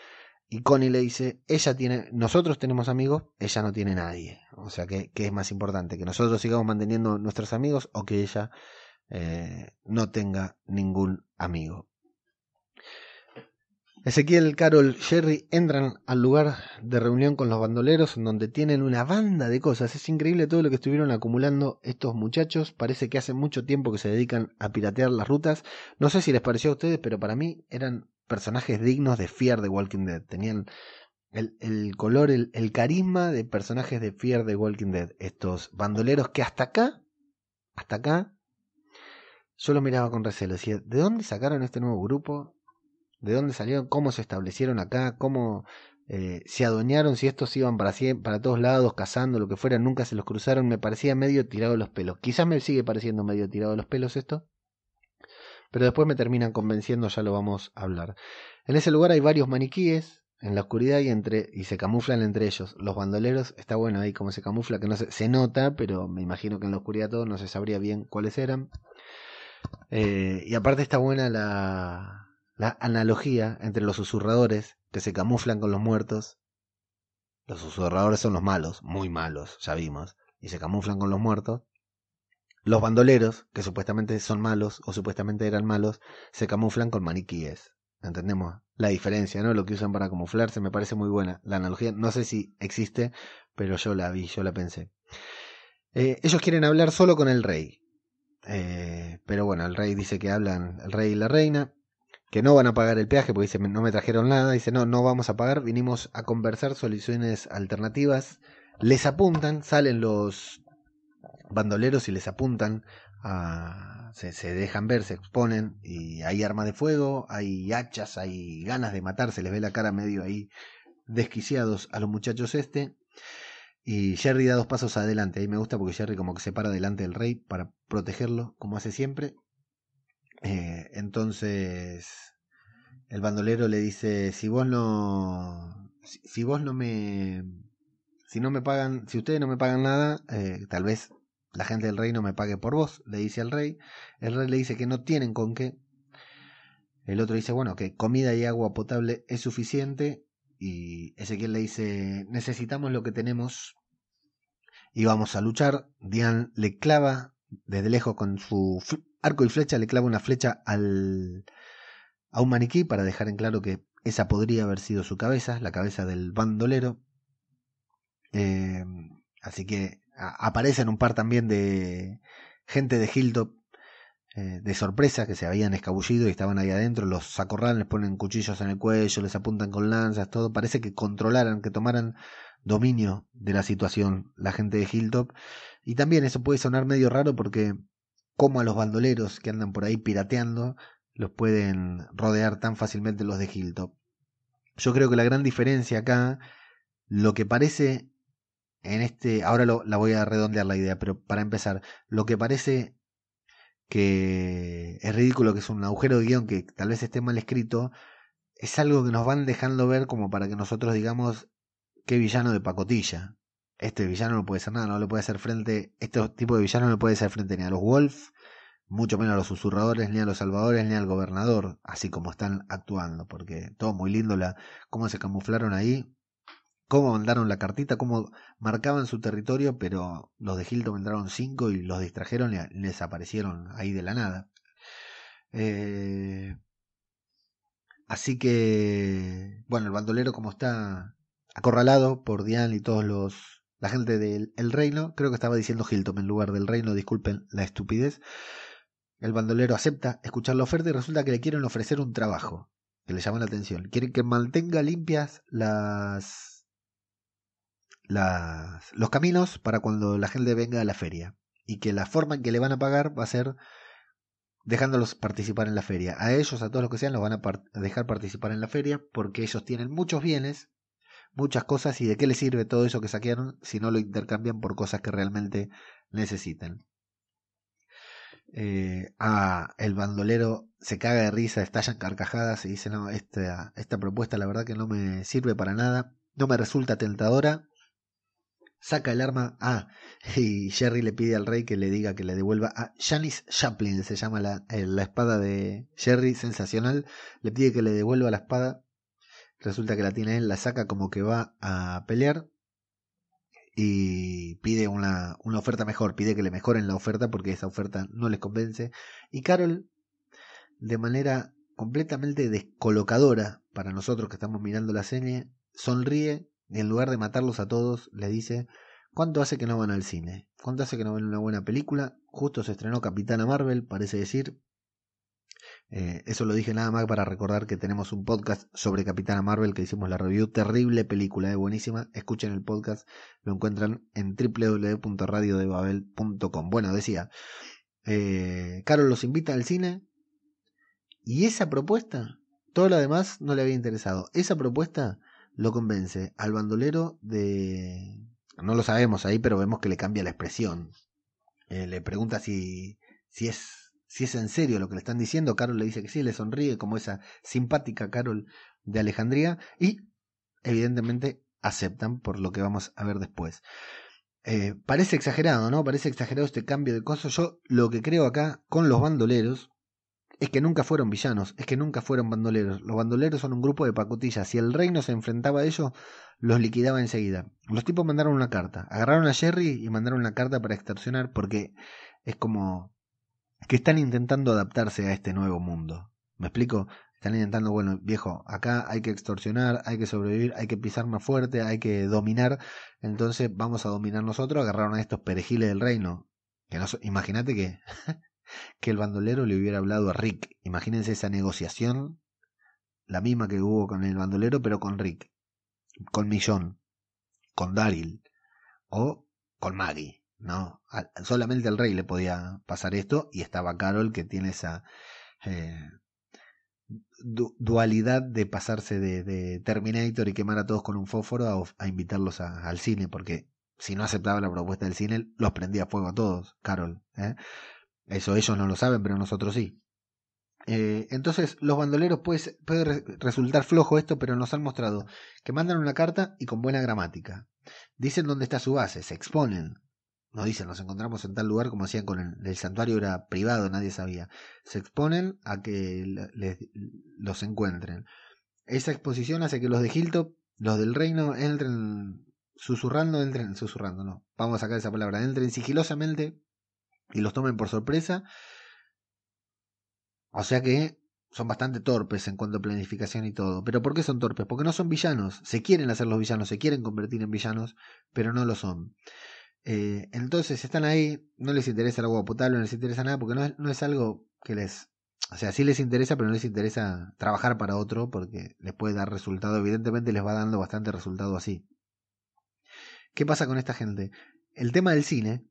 Y Connie le dice, ella tiene, nosotros tenemos amigos, ella no tiene nadie. O sea, ¿qué, es más importante? ¿Que nosotros sigamos manteniendo nuestros amigos o que ella eh, no tenga ningún amigo? Ezequiel, Carol, Jerry entran al lugar de reunión con los bandoleros, donde tienen una banda de cosas. Es increíble todo lo que estuvieron acumulando estos muchachos. Parece que hace mucho tiempo que se dedican a piratear las rutas. No sé si les pareció a ustedes, pero para mí eran personajes dignos de Fear de Walking Dead. Tenían el, color, el, carisma de personajes de Fear de Walking Dead. Estos bandoleros que hasta acá, hasta acá, yo lo miraba con recelo. Decía, ¿de dónde sacaron este nuevo grupo? De dónde salieron, cómo se establecieron acá, cómo eh, se adueñaron, si estos iban para, todos lados, cazando, lo que fuera, nunca se los cruzaron, me parecía medio tirado los pelos. Quizás me sigue pareciendo medio tirado los pelos esto, pero después me terminan convenciendo, ya lo vamos a hablar. En ese lugar hay varios maniquíes en la oscuridad y entre y se camuflan entre ellos. Los bandoleros, está bueno ahí como se camufla, que no se, se nota, pero me imagino que en la oscuridad todo no se sabría bien cuáles eran. Eh, y aparte está buena la, la analogía entre los susurradores que se camuflan con los muertos. Los susurradores son los malos, muy malos, ya vimos, y se camuflan con los muertos. Los bandoleros, que supuestamente son malos o supuestamente eran malos, se camuflan con maniquíes. ¿Entendemos? La diferencia, ¿no? Lo que usan para camuflarse me parece muy buena. La analogía, no sé si existe, pero yo la vi, yo la pensé. Eh, ellos quieren hablar solo con el rey. Eh, pero bueno, el rey dice que hablan el rey y la reina que no van a pagar el peaje porque dice no me trajeron nada, dice no, no vamos a pagar, vinimos a conversar soluciones alternativas, les apuntan, salen los bandoleros y les apuntan, se, se dejan ver, se exponen y hay armas de fuego, hay hachas, hay ganas de matar, se les ve la cara medio ahí desquiciados a los muchachos este. Y Jerry da dos pasos adelante. Ahí me gusta porque Jerry como que se para delante del rey para protegerlo, como hace siempre. Eh, entonces el bandolero le dice, si vos no, si, vos no me, si no me pagan, si ustedes no me pagan nada, eh, tal vez la gente del rey no me pague por vos, le dice al rey. El rey le dice que no tienen con qué. El otro dice, bueno, que comida y agua potable es suficiente. Y Ezequiel le dice, necesitamos lo que tenemos y vamos a luchar. Dian le clava desde lejos con su arco y flecha, le clava una flecha al, a un maniquí para dejar en claro que esa podría haber sido su cabeza, la cabeza del bandolero. Eh, así que aparecen un par también de gente de Hilltop eh, de sorpresa que se habían escabullido y estaban ahí adentro, los acorralan, les ponen cuchillos en el cuello, les apuntan con lanzas, todo. Parece que controlaran, que tomaran dominio de la situación la gente de Hilltop. Y también eso puede sonar medio raro porque como a los bandoleros que andan por ahí pirateando, los pueden rodear tan fácilmente los de Hilltop. Yo creo que la gran diferencia acá, lo que parece en este, ahora lo, la voy a redondear la idea, pero para empezar, lo que parece que es ridículo, que es un agujero de guion que tal vez esté mal escrito, es algo que nos van dejando ver como para que nosotros digamos qué villano de pacotilla. Este villano no puede ser nada, no le puede hacer frente, este tipo de villano no puede hacer frente ni a los Wolf, mucho menos a los susurradores, ni a los salvadores, ni al gobernador, así como están actuando, porque todo muy lindo la, cómo se camuflaron ahí, cómo mandaron la cartita, cómo marcaban su territorio, pero los de Hilton entraron cinco y los distrajeron y les aparecieron ahí de la nada. Eh, así que, bueno, el bandolero como está acorralado por Diane y todos los la gente del reino, creo que estaba diciendo Hilton en lugar del reino, disculpen la estupidez. El bandolero acepta escuchar la oferta y resulta que le quieren ofrecer un trabajo que le llama la atención. Quieren que mantenga limpias las, las los caminos para cuando la gente venga a la feria y que la forma en que le van a pagar va a ser dejándolos participar en la feria. A ellos, a todos los que sean, los van a dejar participar en la feria porque ellos tienen muchos bienes, muchas cosas y de qué les sirve todo eso que saquearon si no lo intercambian por cosas que realmente necesiten. Eh, ah, el bandolero se caga de risa, estallan carcajadas y dice, no, esta, esta propuesta la verdad que no me sirve para nada, no me resulta tentadora. Saca el arma, ah, y Jerry le pide al rey que le diga que le devuelva a Janice Chaplin, se llama la, eh, la espada de Jerry, sensacional, le pide que le devuelva la espada, resulta que la tiene él, la saca como que va a pelear, y pide una, una oferta mejor, pide que le mejoren la oferta porque esa oferta no les convence. Y Carol, de manera completamente descolocadora para nosotros que estamos mirando la serie, sonríe y en lugar de matarlos a todos, le dice, ¿cuánto hace que no van al cine? ¿Cuánto hace que no ven una buena película? Justo se estrenó Capitana Marvel, parece decir, eh, eso lo dije nada más para recordar que tenemos un podcast sobre Capitana Marvel que hicimos la review. Terrible película, es eh, buenísima. Escuchen el podcast, lo encuentran en www.radiodebabel.com. Bueno, decía, eh, Carol los invita al cine y esa propuesta, todo lo demás no le había interesado. Esa propuesta lo convence al bandolero de... No lo sabemos ahí, pero vemos que le cambia la expresión. Eh, le pregunta si, si es si es en serio lo que le están diciendo. Carol le dice que sí, le sonríe como esa simpática Carol de Alejandría y evidentemente aceptan por lo que vamos a ver después. Eh, parece exagerado, ¿no? Parece exagerado este cambio de cosas. Yo lo que creo acá con los bandoleros es que nunca fueron villanos, es que nunca fueron bandoleros. Los bandoleros son un grupo de pacotillas. Si el reino se enfrentaba a ellos, los liquidaba enseguida. Los tipos mandaron una carta. Agarraron a Jerry y mandaron una carta para extorsionar porque es como que están intentando adaptarse a este nuevo mundo. ¿Me explico? Están intentando, bueno, viejo, acá hay que extorsionar, hay que sobrevivir, hay que pisar más fuerte, hay que dominar, entonces vamos a dominar nosotros, agarraron a estos perejiles del reino. Que no, imagínate que, que el bandolero le hubiera hablado a Rick. Imagínense esa negociación, la misma que hubo con el bandolero, pero con Rick, con Millón, con Daryl o con Maggie. ¿No? solamente al rey le podía pasar esto y estaba Carol que tiene esa, eh, dualidad de pasarse de, Terminator y quemar a todos con un fósforo a, invitarlos al cine, porque si no aceptaba la propuesta del cine, los prendía fuego a todos, Carol. ¿eh? Eso ellos no lo saben, pero nosotros sí. Eh, entonces, los bandoleros pues, puede resultar flojo esto, pero nos han mostrado que mandan una carta y con buena gramática. Dicen dónde está su base, se exponen. No dicen, nos encontramos en tal lugar como hacían con el, santuario, era privado, nadie sabía. Se exponen a que los encuentren. Esa exposición hace que los de Hilltop, los del reino, entren susurrando, entren, susurrando, no, vamos a sacar esa palabra, entren sigilosamente y los tomen por sorpresa. O sea que son bastante torpes en cuanto a planificación y todo. ¿Pero por qué son torpes? Porque no son villanos. Se quieren hacer los villanos, se quieren convertir en villanos, pero no lo son. Eh, entonces están ahí, no les interesa el agua potable, no les interesa nada, porque no es, no es algo que les... O sea, sí les interesa, pero no les interesa trabajar para otro porque les puede dar resultado. Evidentemente les va dando bastante resultado así. ¿Qué pasa con esta gente? El tema del cine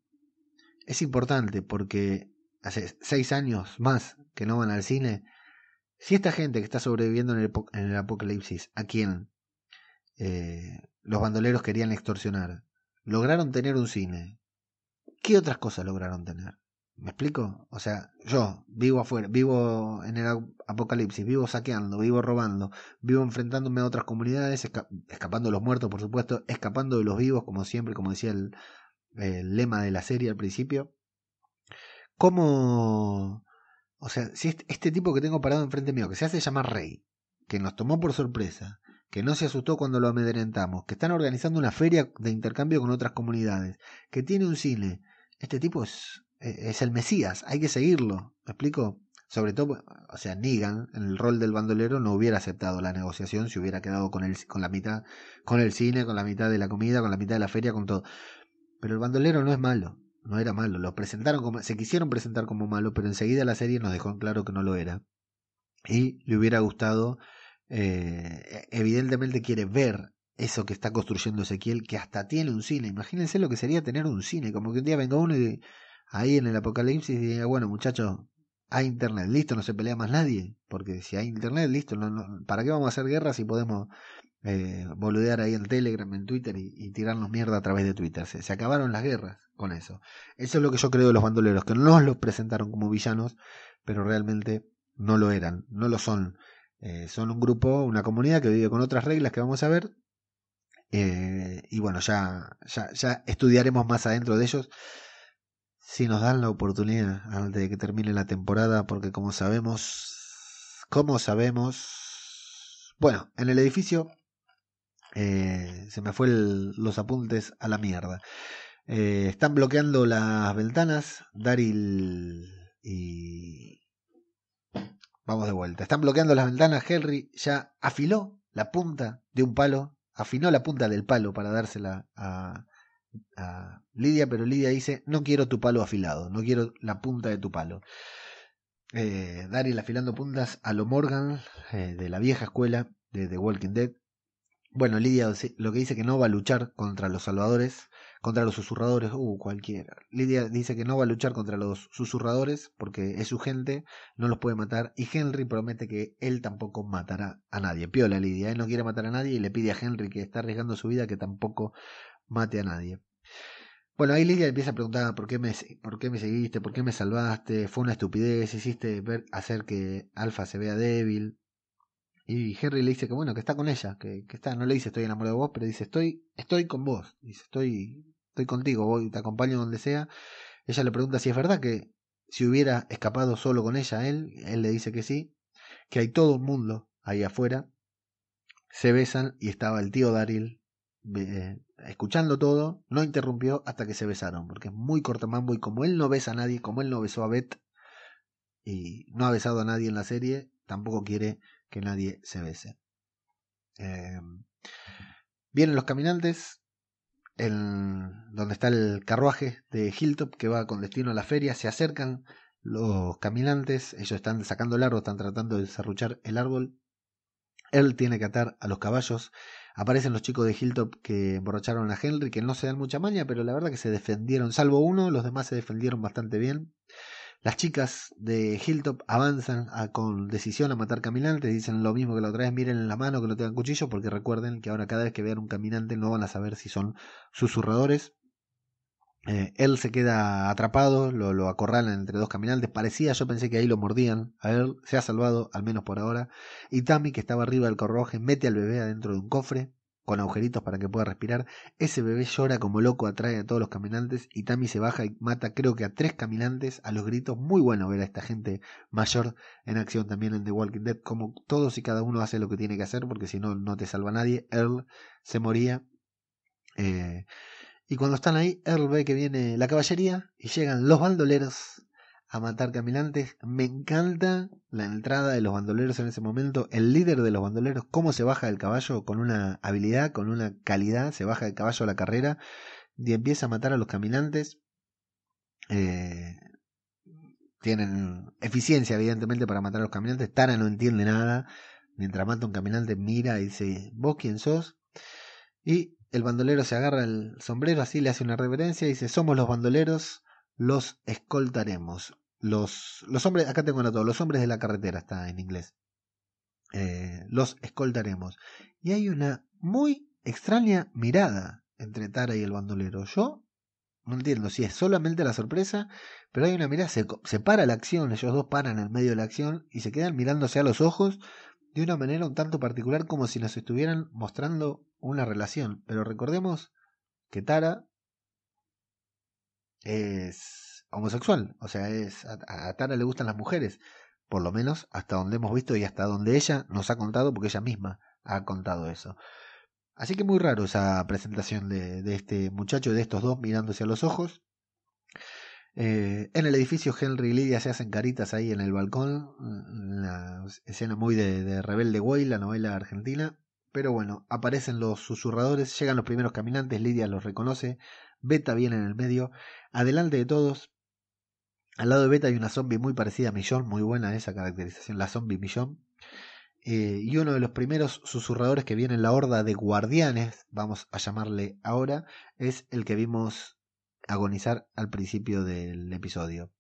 es importante porque hace seis años más que no van al cine. Si esta gente que está sobreviviendo en el, apocalipsis, a quien eh, los bandoleros querían extorsionar, lograron tener un cine, ¿qué otras cosas lograron tener? ¿Me explico? O sea, yo vivo afuera, vivo en el apocalipsis, vivo saqueando, vivo robando, vivo enfrentándome a otras comunidades, escapando de los muertos, por supuesto, escapando de los vivos, como siempre, como decía el, el lema de la serie al principio. ¿Cómo? O sea, si este, este tipo que tengo parado enfrente mío, que se hace llamar Rey, que nos tomó por sorpresa, que no se asustó cuando lo amedrentamos, que están organizando una feria de intercambio con otras comunidades, que tiene un cine, este tipo es eh, es el Mesías, hay que seguirlo. ¿Me explico? Sobre todo, o sea, Negan, en el rol del bandolero, no hubiera aceptado la negociación si hubiera quedado con, el, con la mitad, con el cine, con la mitad de la comida, con la mitad de la feria, con todo. Pero el bandolero no es malo, no era malo. Lo presentaron como, se quisieron presentar como malo, pero enseguida la serie nos dejó en claro que no lo era. Y le hubiera gustado, eh, evidentemente quiere ver eso que está construyendo Ezequiel, que hasta tiene un cine. Imagínense lo que sería tener un cine, como que un día venga uno y ahí en el apocalipsis y diga, bueno muchachos, hay internet, listo, no se pelea más nadie, porque si hay internet, listo, no, ¿para qué vamos a hacer guerra si podemos eh, boludear ahí en Telegram, en Twitter y, tirarnos mierda a través de Twitter? Se, se, acabaron las guerras con eso. Eso es lo que yo creo de los bandoleros, que no los presentaron como villanos, pero realmente no lo eran, no lo son. Eh, son un grupo, una comunidad que vive con otras reglas que vamos a ver. Eh, y bueno, ya, ya, ya estudiaremos más adentro de ellos si nos dan la oportunidad antes de que termine la temporada, porque como sabemos, como sabemos, bueno, en el edificio eh, se me fue los apuntes a la mierda. Están bloqueando las ventanas, Daryl y... Vamos de vuelta. Están bloqueando las ventanas. Henry ya afiló la punta de un palo, afinó la punta del palo para dársela a, a Lidia, pero Lidia dice, no quiero tu palo afilado, no quiero la punta de tu palo. Eh, Daryl afilando puntas a lo Morgan eh, de la vieja escuela de The Walking Dead. Bueno, Lidia lo que dice que no va a luchar contra los salvadores, contra los susurradores, uh, cualquiera. Lidia dice que no va a luchar contra los susurradores porque es su gente, no los puede matar. Y Henry promete que él tampoco matará a nadie. Piola Lidia, él no quiere matar a nadie y le pide a Henry que está arriesgando su vida que tampoco mate a nadie. Bueno, ahí Lidia empieza a preguntar por qué me, por qué me seguiste, por qué me salvaste, fue una estupidez, hiciste ver, hacer que Alfa se vea débil. Y Henry le dice que bueno, que está con ella, que, que está, no le dice estoy enamorado de vos, pero dice estoy, estoy con vos, dice estoy, estoy contigo, voy, te acompaño donde sea. Ella le pregunta si es verdad que si hubiera escapado solo con ella él, él le dice que sí, que hay todo un mundo ahí afuera. Se besan y estaba el tío Daryl eh, escuchando todo, no interrumpió hasta que se besaron, porque es muy cortamambo y como él no besa a nadie, como él no besó a Beth y no ha besado a nadie en la serie, tampoco quiere que nadie se bese. Eh, vienen los caminantes, donde está el carruaje de Hilltop que va con destino a la feria, se acercan los caminantes, ellos están sacando el árbol, están tratando de desarruchar el árbol. Él tiene que atar a los caballos Aparecen los chicos de Hilltop que emborracharon a Henry, que no se dan mucha maña, pero la verdad que se defendieron, salvo uno, los demás se defendieron bastante bien. Las chicas de Hilltop avanzan con decisión a matar caminantes, dicen lo mismo que la otra vez, miren en la mano que no tengan cuchillo, porque recuerden que ahora cada vez que vean un caminante no van a saber si son susurradores. Eh, él se queda atrapado, lo, lo acorralan entre dos caminantes. Parecía, yo pensé que ahí lo mordían. A él se ha salvado, al menos por ahora. Y Tammy, que estaba arriba del carruaje, mete al bebé adentro de un cofre con agujeritos para que pueda respirar. Ese bebé llora como loco, atrae a todos los caminantes y Tammy se baja y mata creo que a tres caminantes a los gritos. Muy bueno ver a esta gente mayor en acción también en The Walking Dead, como todos y cada uno hace lo que tiene que hacer, porque si no, no te salva nadie. Earl se moría. Eh, y cuando están ahí, Earl ve que viene la caballería y llegan los bandoleros a matar caminantes. Me encanta la entrada de los bandoleros en ese momento. El líder de los bandoleros, cómo se baja del caballo con una habilidad, con una calidad. Se baja del caballo a la carrera y empieza a matar a los caminantes. Eh, tienen eficiencia, evidentemente, para matar a los caminantes. Tara no entiende nada. Mientras mata un caminante, mira y dice: ¿Vos quién sos? Y el bandolero se agarra el sombrero, así le hace una reverencia y dice: Somos los bandoleros los escoltaremos. Los, los hombres, acá tengo todo los hombres de la carretera está en inglés. Eh, los escoltaremos. Y hay una muy extraña mirada entre Tara y el bandolero. Yo no entiendo si es solamente la sorpresa, pero hay una mirada, se, se para la acción, ellos dos paran en medio de la acción y se quedan mirándose a los ojos de una manera un tanto particular como si nos estuvieran mostrando una relación. Pero recordemos que Tara es homosexual, o sea, es a, Tara le gustan las mujeres, por lo menos hasta donde hemos visto y hasta donde ella nos ha contado, porque ella misma ha contado eso. Así que muy raro esa presentación de, de este muchacho, de estos dos mirándose a los ojos. Eh, en el edificio Henry y Lydia se hacen caritas ahí en el balcón, una escena muy de, de Rebelde Way, la novela argentina. Pero bueno, aparecen los susurradores, llegan los primeros caminantes, Lidia los reconoce, Beta viene en el medio, adelante de todos. Al lado de Beta hay una zombie muy parecida a Millón, muy buena esa caracterización, la zombie Millón. Eh, y uno de los primeros susurradores que viene en la horda de guardianes, vamos a llamarle ahora, es el que vimos agonizar al principio del episodio.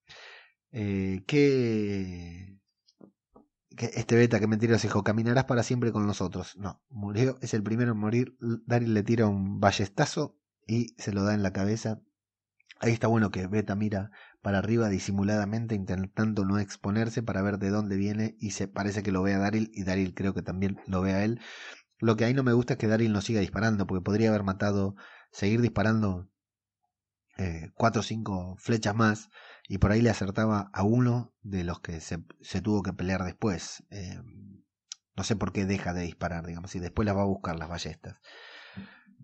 Eh, que, este beta que mentiras dijo, caminarás para siempre con nosotros. No, murió, es el primero en morir. Daryl le tira un ballestazo y se lo da en la cabeza. Ahí está bueno que Beta mira para arriba disimuladamente intentando no exponerse para ver de dónde viene y se parece que lo ve a Daryl y Daryl creo que también lo ve a él. Lo que ahí no me gusta es que Daryl no siga disparando porque podría haber matado, seguir disparando eh, cuatro o cinco flechas más y por ahí le acertaba a uno de los que se, se tuvo que pelear después. Eh, no sé por qué deja de disparar, digamos, y después las va a buscar las ballestas.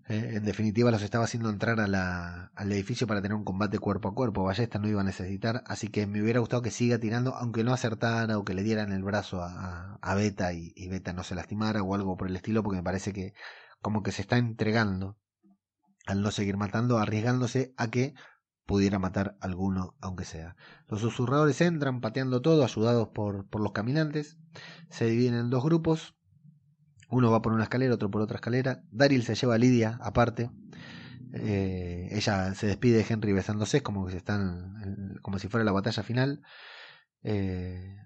Eh, en definitiva, los estaba haciendo entrar al edificio para tener un combate cuerpo a cuerpo. Ballesta no iba a necesitar, así que me hubiera gustado que siga tirando, aunque no acertara o que le dieran el brazo a, a Beta y, y, Beta no se lastimara o algo por el estilo, porque me parece que como que se está entregando al no seguir matando, arriesgándose a que pudiera matar alguno, aunque sea. Los susurradores entran pateando todo, ayudados por, por los caminantes. Se dividen en dos grupos. Uno va por una escalera, otro por otra escalera. Daryl se lleva a Lidia aparte. Eh, ella se despide de Henry besándose, como que se están, como si fuera la batalla final. Eh,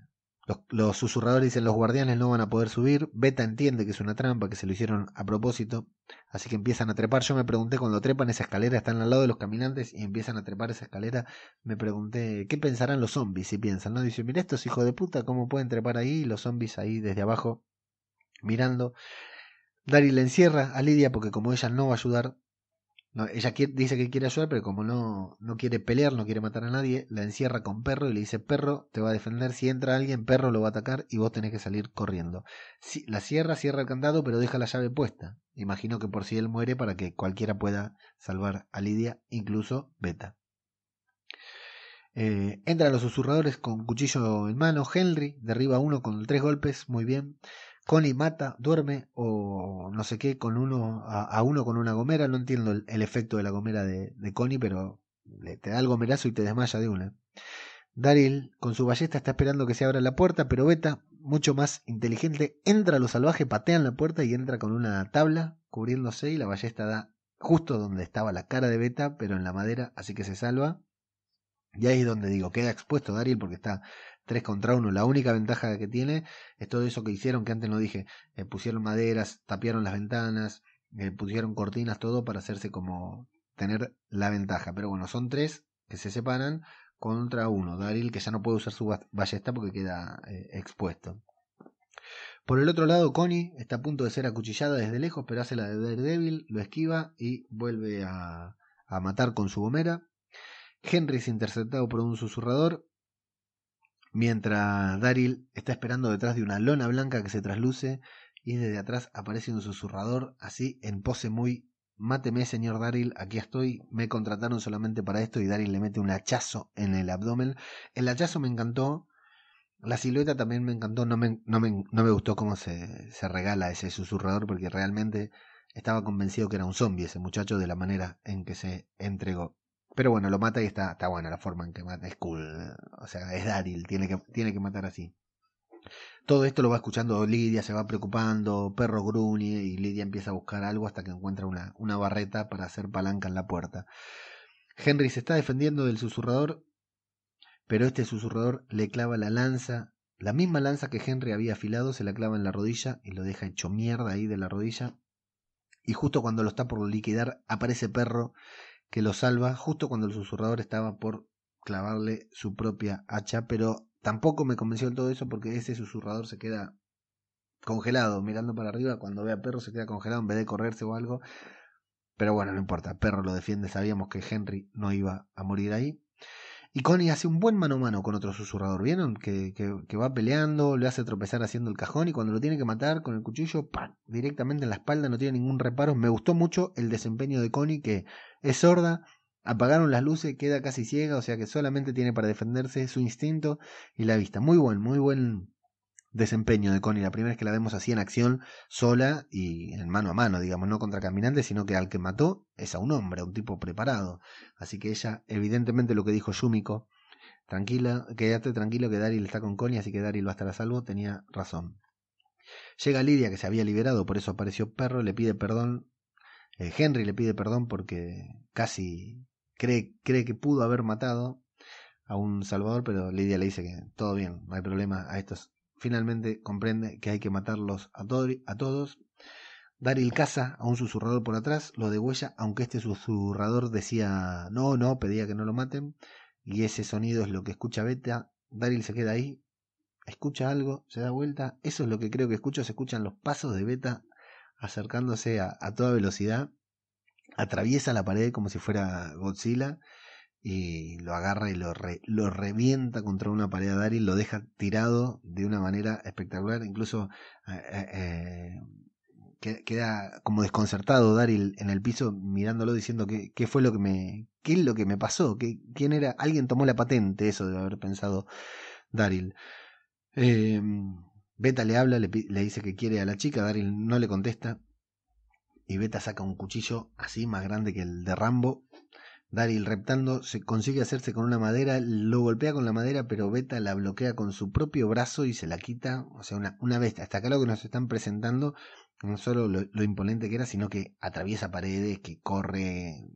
los, los, susurradores dicen los guardianes no van a poder subir. Beta entiende que es una trampa, que se lo hicieron a propósito. Así que empiezan a trepar. Yo me pregunté cuando trepan esa escalera, están al lado de los caminantes y empiezan a trepar esa escalera. Me pregunté, ¿qué pensarán los zombies si piensan? ¿No? Dicen, mira estos hijos de puta, ¿cómo pueden trepar ahí? Los zombies ahí desde abajo mirando. Daryl le encierra a Lidia porque como ella no va a ayudar, no, ella dice que quiere ayudar, pero como no, no quiere pelear, no quiere matar a nadie, la encierra con perro y le dice, perro, te va a defender, si entra alguien, perro lo va a atacar y vos tenés que salir corriendo. Si, la cierra, cierra el candado, pero deja la llave puesta. Imagino que por si él muere para que cualquiera pueda salvar a Lidia, incluso Beta. Eh, entran los susurradores con cuchillo en mano, Henry derriba a uno con tres golpes, muy bien. Connie mata, duerme o no sé qué con uno a, a uno con una gomera. No entiendo el, efecto de la gomera de, de, Connie, pero le, te da el gomerazo y te desmaya de una. Daryl con su ballesta está esperando que se abra la puerta, pero Beta, mucho más inteligente, entra a lo salvaje, patea en la puerta y entra con una tabla cubriéndose y la ballesta da justo donde estaba la cara de Beta, pero en la madera, así que se salva. Y ahí es donde digo, queda expuesto Daryl porque está 3 contra 1. La única ventaja que tiene es todo eso que hicieron, que antes no dije, eh, pusieron maderas, tapiaron las ventanas, eh, pusieron cortinas, todo para hacerse como tener la ventaja. Pero bueno, son tres que se separan contra uno. Daryl que ya no puede usar su ballesta porque queda eh, expuesto. Por el otro lado, Connie está a punto de ser acuchillada desde lejos, pero hace la de Daredevil, lo esquiva y vuelve a, a matar con su gomera. Henry es interceptado por un susurrador, mientras Daryl está esperando detrás de una lona blanca que se trasluce y desde atrás aparece un susurrador así en pose muy Máteme, señor Daryl, aquí estoy. Me contrataron solamente para esto y Daryl le mete un hachazo en el abdomen. El hachazo me encantó la silueta también me encantó, no me, no me, no me gustó cómo se, se regala ese susurrador porque realmente estaba convencido que era un zombie ese muchacho de la manera en que se entregó. Pero bueno, lo mata y está, está buena la forma en que mata, es cool. O sea, es Daryl, tiene que, tiene que matar así. Todo esto lo va escuchando Lidia, se va preocupando, perro gruñe y Lidia empieza a buscar algo hasta que encuentra una, una barreta para hacer palanca en la puerta. Henry se está defendiendo del susurrador pero este susurrador le clava la lanza, la misma lanza que Henry había afilado, se la clava en la rodilla y lo deja hecho mierda ahí de la rodilla. Y justo cuando lo está por liquidar, aparece Perro que lo salva, justo cuando el susurrador estaba por clavarle su propia hacha, pero tampoco me convenció del todo eso porque ese susurrador se queda congelado, mirando para arriba, cuando ve a Perro se queda congelado en vez de correrse o algo. Pero bueno, no importa, Perro lo defiende, sabíamos que Henry no iba a morir ahí. Y Connie hace un buen mano a mano con otro susurrador, ¿vieron? Que, que, va peleando, le hace tropezar haciendo el cajón y cuando lo tiene que matar con el cuchillo, directamente en la espalda, no tiene ningún reparo. Me gustó mucho el desempeño de Connie, que es sorda, apagaron las luces, queda casi ciega, o sea que solamente tiene para defenderse su instinto y la vista. Muy buen, muy buen desempeño de Connie. La primera vez que la vemos así en acción, sola y en mano a mano, digamos, no contra caminantes, sino que al que mató es a un hombre, a un tipo preparado. Así que ella, evidentemente lo que dijo Yumiko, tranquila, quédate tranquilo que Daryl está con Connie, así que Daryl va a estar a salvo, tenía razón. Llega Lidia, que se había liberado, por eso apareció Perro, le pide perdón. Eh, Henry le pide perdón porque casi cree, cree que pudo haber matado a un salvador, pero Lidia le dice que todo bien, no hay problema, a estos Finalmente comprende que hay que matarlos a, a todos. Daryl caza a un susurrador por atrás, lo degüella, aunque este susurrador decía no, no, pedía que no lo maten. Y ese sonido es lo que escucha Beta. Daryl se queda ahí, escucha algo, se da vuelta. Eso es lo que creo que escucho. Se escuchan los pasos de Beta acercándose a, a toda velocidad. Atraviesa la pared como si fuera Godzilla y lo agarra y lo, lo revienta contra una pared a Daryl, lo deja tirado de una manera espectacular, incluso eh, eh, queda como desconcertado Daryl en el piso mirándolo diciendo que qué fue lo que me qué es lo que me pasó, que quién era, alguien tomó la patente, eso debe haber pensado Daryl. Eh, Beta le habla, le, le dice que quiere a la chica, Daryl no le contesta y Beta saca un cuchillo así más grande que el de Rambo Daryl reptando se consigue hacerse con una madera, lo golpea con la madera, pero Beta la bloquea con su propio brazo y se la quita. O sea, una, una bestia. Hasta acá lo que nos están presentando, no solo lo, imponente que era, sino que atraviesa paredes, que corre.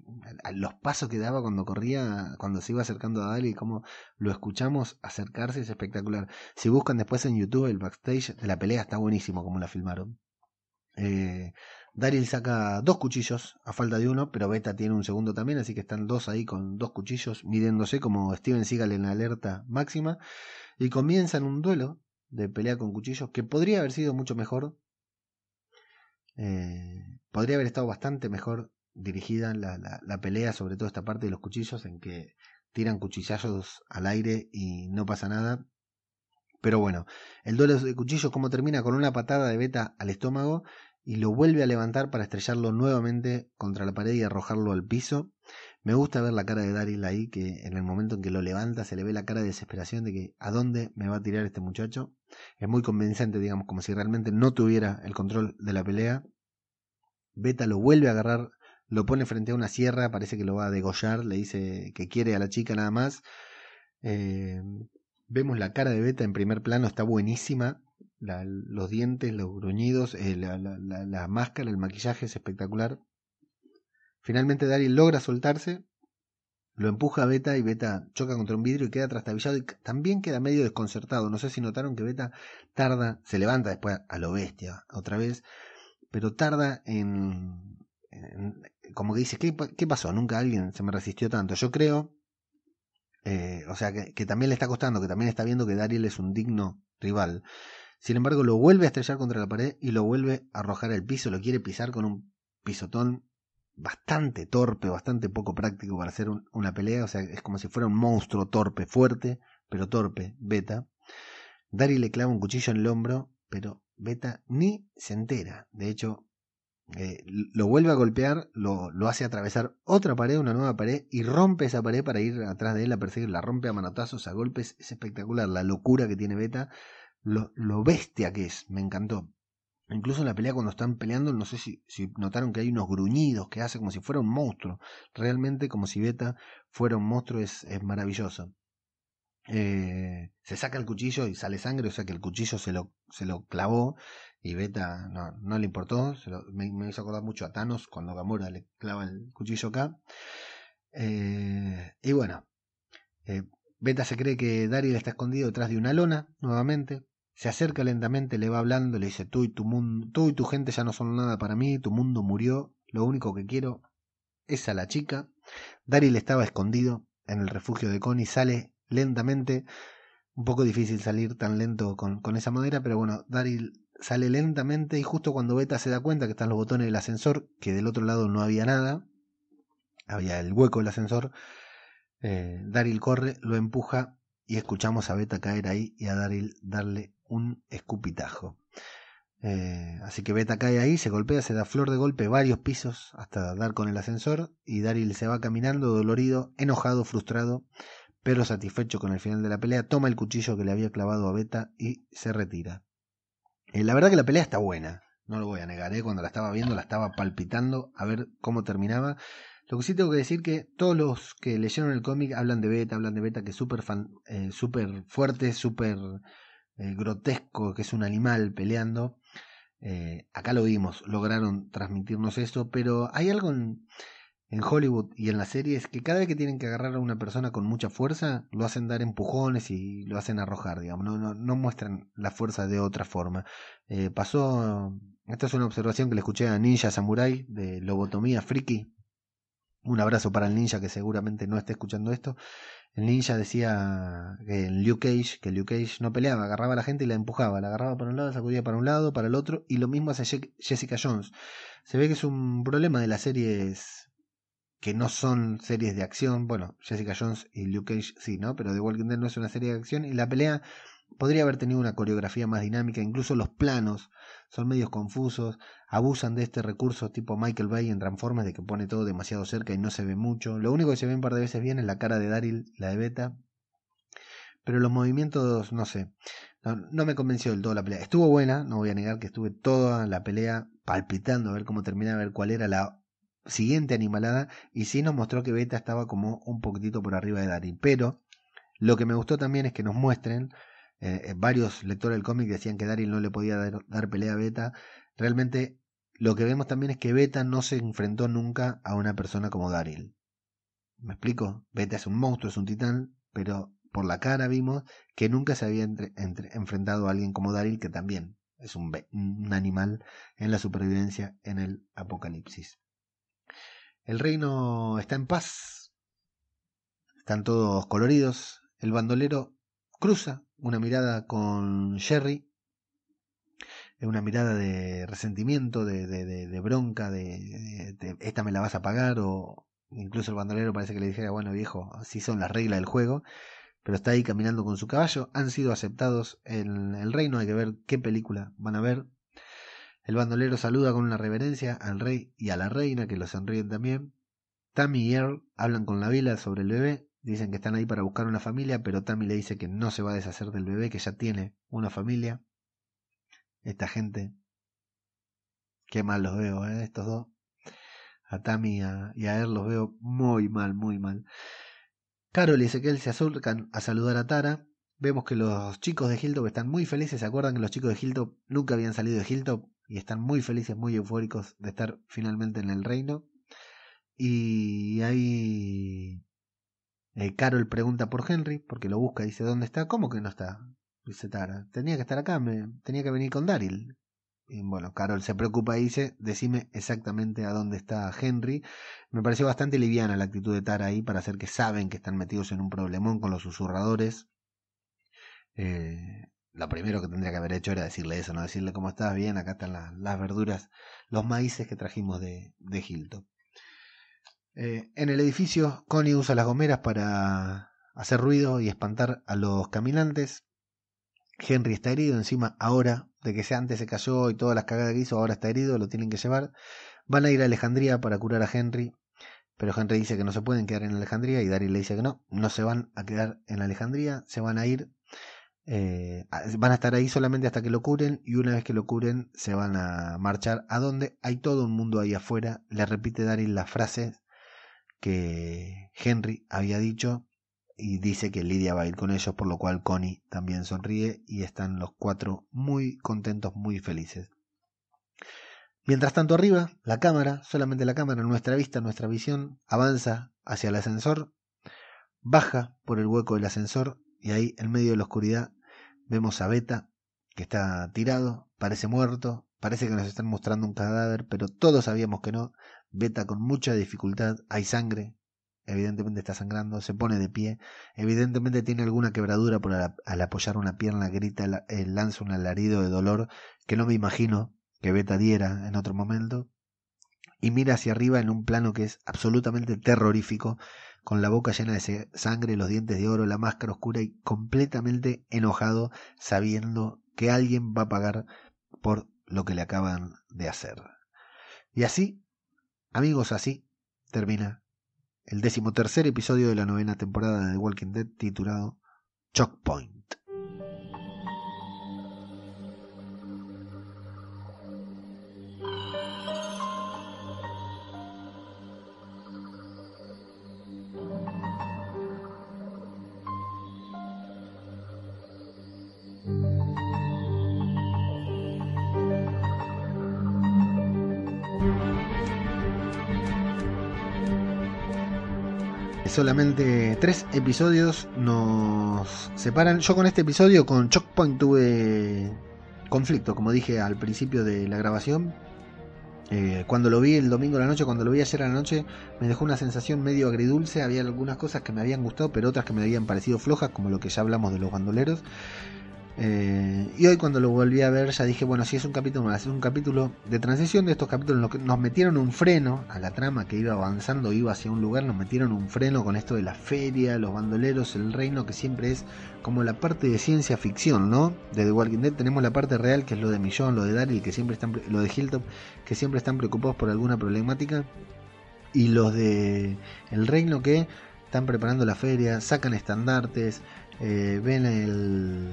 Los pasos que daba cuando corría, cuando se iba acercando a Daryl, como lo escuchamos acercarse, es espectacular. Si buscan después en YouTube el backstage de la pelea, está buenísimo como la filmaron. Eh, Daryl saca dos cuchillos a falta de uno, pero Beta tiene un segundo también, así que están dos ahí con dos cuchillos midiéndose como Steven Seagal en la alerta máxima. Y comienzan un duelo de pelea con cuchillos que podría haber sido mucho mejor. Eh, podría haber estado bastante mejor dirigida la, la, la, pelea, sobre todo esta parte de los cuchillos, en que tiran cuchillazos al aire y no pasa nada. Pero bueno, el duelo de cuchillos, como termina con una patada de beta al estómago y lo vuelve a levantar para estrellarlo nuevamente contra la pared y arrojarlo al piso. Me gusta ver la cara de Daryl ahí, que en el momento en que lo levanta se le ve la cara de desesperación de que a dónde me va a tirar este muchacho. Es muy convincente, digamos, como si realmente no tuviera el control de la pelea. Beta lo vuelve a agarrar, lo pone frente a una sierra, parece que lo va a degollar, le dice que quiere a la chica nada más. Eh, vemos la cara de Beta en primer plano, está buenísima los dientes, los gruñidos, eh, la, máscara, el maquillaje es espectacular. Finalmente Daryl logra soltarse lo empuja a Beta y Beta choca contra un vidrio y queda trastabillado y también queda medio desconcertado. No sé si notaron que Beta tarda, se levanta después a lo bestia otra vez, pero tarda en, como que dice, ¿qué, ¿qué, pasó? Nunca alguien se me resistió tanto. Yo creo, eh, o sea, que, también le está costando, que también está viendo que Daryl es un digno rival. Sin embargo, lo vuelve a estrellar contra la pared y lo vuelve a arrojar al piso, lo quiere pisar con un pisotón bastante torpe, bastante poco práctico para hacer una pelea, o sea, es como si fuera un monstruo torpe, fuerte, pero torpe, Beta. Daryl le clava un cuchillo en el hombro, pero Beta ni se entera. De hecho, eh, lo vuelve a golpear, lo, lo, hace atravesar otra pared, una nueva pared, y rompe esa pared para ir atrás de él a perseguir. La rompe a manotazos, a golpes. Es espectacular la locura que tiene Beta, lo, lo bestia que es. Me encantó. Incluso en la pelea cuando están peleando, no sé si, si, notaron que hay unos gruñidos que hace como si fuera un monstruo. Realmente como si Beta fuera un monstruo es, es maravilloso. Eh, se saca el cuchillo y sale sangre, o sea que el cuchillo se lo, se lo clavó y Beta no, no le importó. me, me, hizo acordar mucho a Thanos cuando Gamora le clava el cuchillo acá. Eh, y bueno, eh, Beta se cree que Daryl está escondido detrás de una lona nuevamente. Se acerca lentamente, le va hablando, le dice, tú y tu mundo, tú y tu gente ya no son nada para mí, tu mundo murió, lo único que quiero es a la chica. Daryl estaba escondido en el refugio de Connie, sale lentamente, un poco difícil salir tan lento con, con esa madera, pero bueno, Daryl sale lentamente y justo cuando Beta se da cuenta que están los botones del ascensor, que del otro lado no había nada, había el hueco del ascensor, eh, Daryl corre, lo empuja y escuchamos a Beta caer ahí y a Daryl darle un escupitajo. Eh, así que Beta cae ahí, se golpea, se da flor de golpe varios pisos hasta dar con el ascensor y Daryl se va caminando dolorido, enojado, frustrado, pero satisfecho con el final de la pelea, toma el cuchillo que le había clavado a Beta y se retira. Eh, la verdad que la pelea está buena, no lo voy a negar, ¿eh? cuando la estaba viendo la estaba palpitando a ver cómo terminaba. Lo que sí tengo que decir que todos los que leyeron el cómic hablan de Beta, hablan de Beta que es súper eh, super fuerte, súper eh, grotesco, que es un animal peleando. Eh, acá lo vimos, lograron transmitirnos eso, pero hay algo en, en Hollywood y en las series que cada vez que tienen que agarrar a una persona con mucha fuerza, lo hacen dar empujones y lo hacen arrojar, digamos, no, no, no muestran la fuerza de otra forma. Eh, pasó, esta es una observación que le escuché a Ninja Samurai de Lobotomía Friki. Un abrazo para el ninja que seguramente no esté escuchando esto. El ninja decía que en Luke Cage, que Luke Cage no peleaba, agarraba a la gente y la empujaba, la agarraba para un lado, sacudía para un lado, para el otro, y lo mismo hace Jessica Jones. Se ve que es un problema de las series que no son series de acción. Bueno, Jessica Jones y Luke Cage sí, ¿no? Pero The Walking Dead no es una serie de acción. Y la pelea podría haber tenido una coreografía más dinámica. Incluso los planos son medios confusos. Abusan de este recurso tipo Michael Bay en Transformers de que pone todo demasiado cerca y no se ve mucho. Lo único que se ve un par de veces bien es la cara de Daryl, la de Beta. Pero los movimientos, no sé. No, no, me convenció del todo la pelea. Estuvo buena, no voy a negar que estuve toda la pelea palpitando a ver cómo terminaba, a ver cuál era la siguiente animalada y sí nos mostró que Beta estaba como un poquitito por arriba de Daryl. Pero lo que me gustó también es que nos muestren, eh, eh, varios lectores del cómic decían que Daryl no le podía dar, pelea a Beta. Realmente lo que vemos también es que Beta no se enfrentó nunca a una persona como Daryl. ¿Me explico? Beta es un monstruo, es un titán, pero por la cara vimos que nunca se había enfrentado a alguien como Daryl, que también es un, un animal en la supervivencia en el apocalipsis. El reino está en paz. Están todos coloridos. El bandolero cruza una mirada con Jerry. Una mirada de resentimiento, de, de, de, bronca, de, esta me la vas a pagar. O incluso el bandolero parece que le dijera, bueno viejo, así son las reglas del juego. Pero está ahí caminando con su caballo. Han sido aceptados en el reino. Hay que ver qué película van a ver. El bandolero saluda con una reverencia al rey y a la reina, que lo sonríen también. Tammy y Earl hablan con la vila sobre el bebé, dicen que están ahí para buscar una familia, pero Tammy le dice que no se va a deshacer del bebé, que ya tiene una familia. Esta gente, qué mal los veo, ¿eh? estos dos. A Tammy y a, Earl los veo muy mal, muy mal. Carol y Ezequiel se acercan a saludar a Tara. Vemos que los chicos de Hilltop están muy felices. ¿Se acuerdan que los chicos de Hilltop nunca habían salido de Hilltop? Y están muy felices, muy eufóricos de estar finalmente en el reino. Y hay Eh, Carol pregunta por Henry, porque lo busca, dice, ¿dónde está? ¿Cómo que no está? Dice Tara, tenía que estar acá, me, tenía que venir con Daryl. Y bueno, Carol se preocupa y dice, decime exactamente a dónde está Henry. Me pareció bastante liviana la actitud de Tara ahí para hacer que saben que están metidos en un problemón con los susurradores. Eh, lo primero que tendría que haber hecho era decirle eso, no decirle cómo estás bien, acá están las verduras, los maíces que trajimos de, de Hilton. Eh, en el edificio, Connie usa las gomeras para hacer ruido y espantar a los caminantes. Henry está herido, encima ahora de que antes se cayó y todas las cagadas que hizo, ahora está herido, lo tienen que llevar. Van a ir a Alejandría para curar a Henry, pero Henry dice que no se pueden quedar en Alejandría y Daryl le dice que no, no se van a quedar en Alejandría, se van a ir, eh, van a estar ahí solamente hasta que lo curen y una vez que lo curen se van a marchar a donde hay todo un mundo ahí afuera. Le repite Daryl las frases que Henry había dicho y dice que Lidia va a ir con ellos, por lo cual Connie también sonríe y están los cuatro muy contentos, muy felices. Mientras tanto arriba, la cámara, solamente la cámara, nuestra vista, nuestra visión, avanza hacia el ascensor, baja por el hueco del ascensor y ahí en medio de la oscuridad vemos a Beta que está tirado, parece muerto, parece que nos están mostrando un cadáver, pero todos sabíamos que no, Beta con mucha dificultad, hay sangre, evidentemente está sangrando, se pone de pie, evidentemente tiene alguna quebradura por al, apoyar una pierna, grita, eh, lanza un alarido de dolor que no me imagino que Beta diera en otro momento, y mira hacia arriba en un plano que es absolutamente terrorífico, con la boca llena de sangre, los dientes de oro, la máscara oscura y completamente enojado, sabiendo que alguien va a pagar por lo que le acaban de hacer. Y así Amigos, así termina el decimotercer episodio de la novena temporada de The Walking Dead titulado Choke Point. Solamente tres episodios nos separan. Yo con este episodio, con Chokepoint, tuve conflicto, como dije al principio de la grabación. Eh, cuando lo vi el domingo de la noche, cuando lo vi ayer a la noche, me dejó una sensación medio agridulce. Había algunas cosas que me habían gustado, pero otras que me habían parecido flojas, como lo que ya hablamos de los bandoleros. Eh, y hoy cuando lo volví a ver ya dije, bueno, si es un capítulo más, es un capítulo de transición de estos capítulos los que nos metieron un freno a la trama que iba avanzando, iba hacia un lugar, nos metieron un freno con esto de la feria, los bandoleros, el reino, que siempre es como la parte de ciencia ficción, ¿no? De The Walking Dead tenemos la parte real, que es lo de Millón, lo de Daryl, que siempre están, lo de Hilltop, que siempre están preocupados por alguna problemática, y los de el reino que están preparando la feria, sacan estandartes, eh, ven el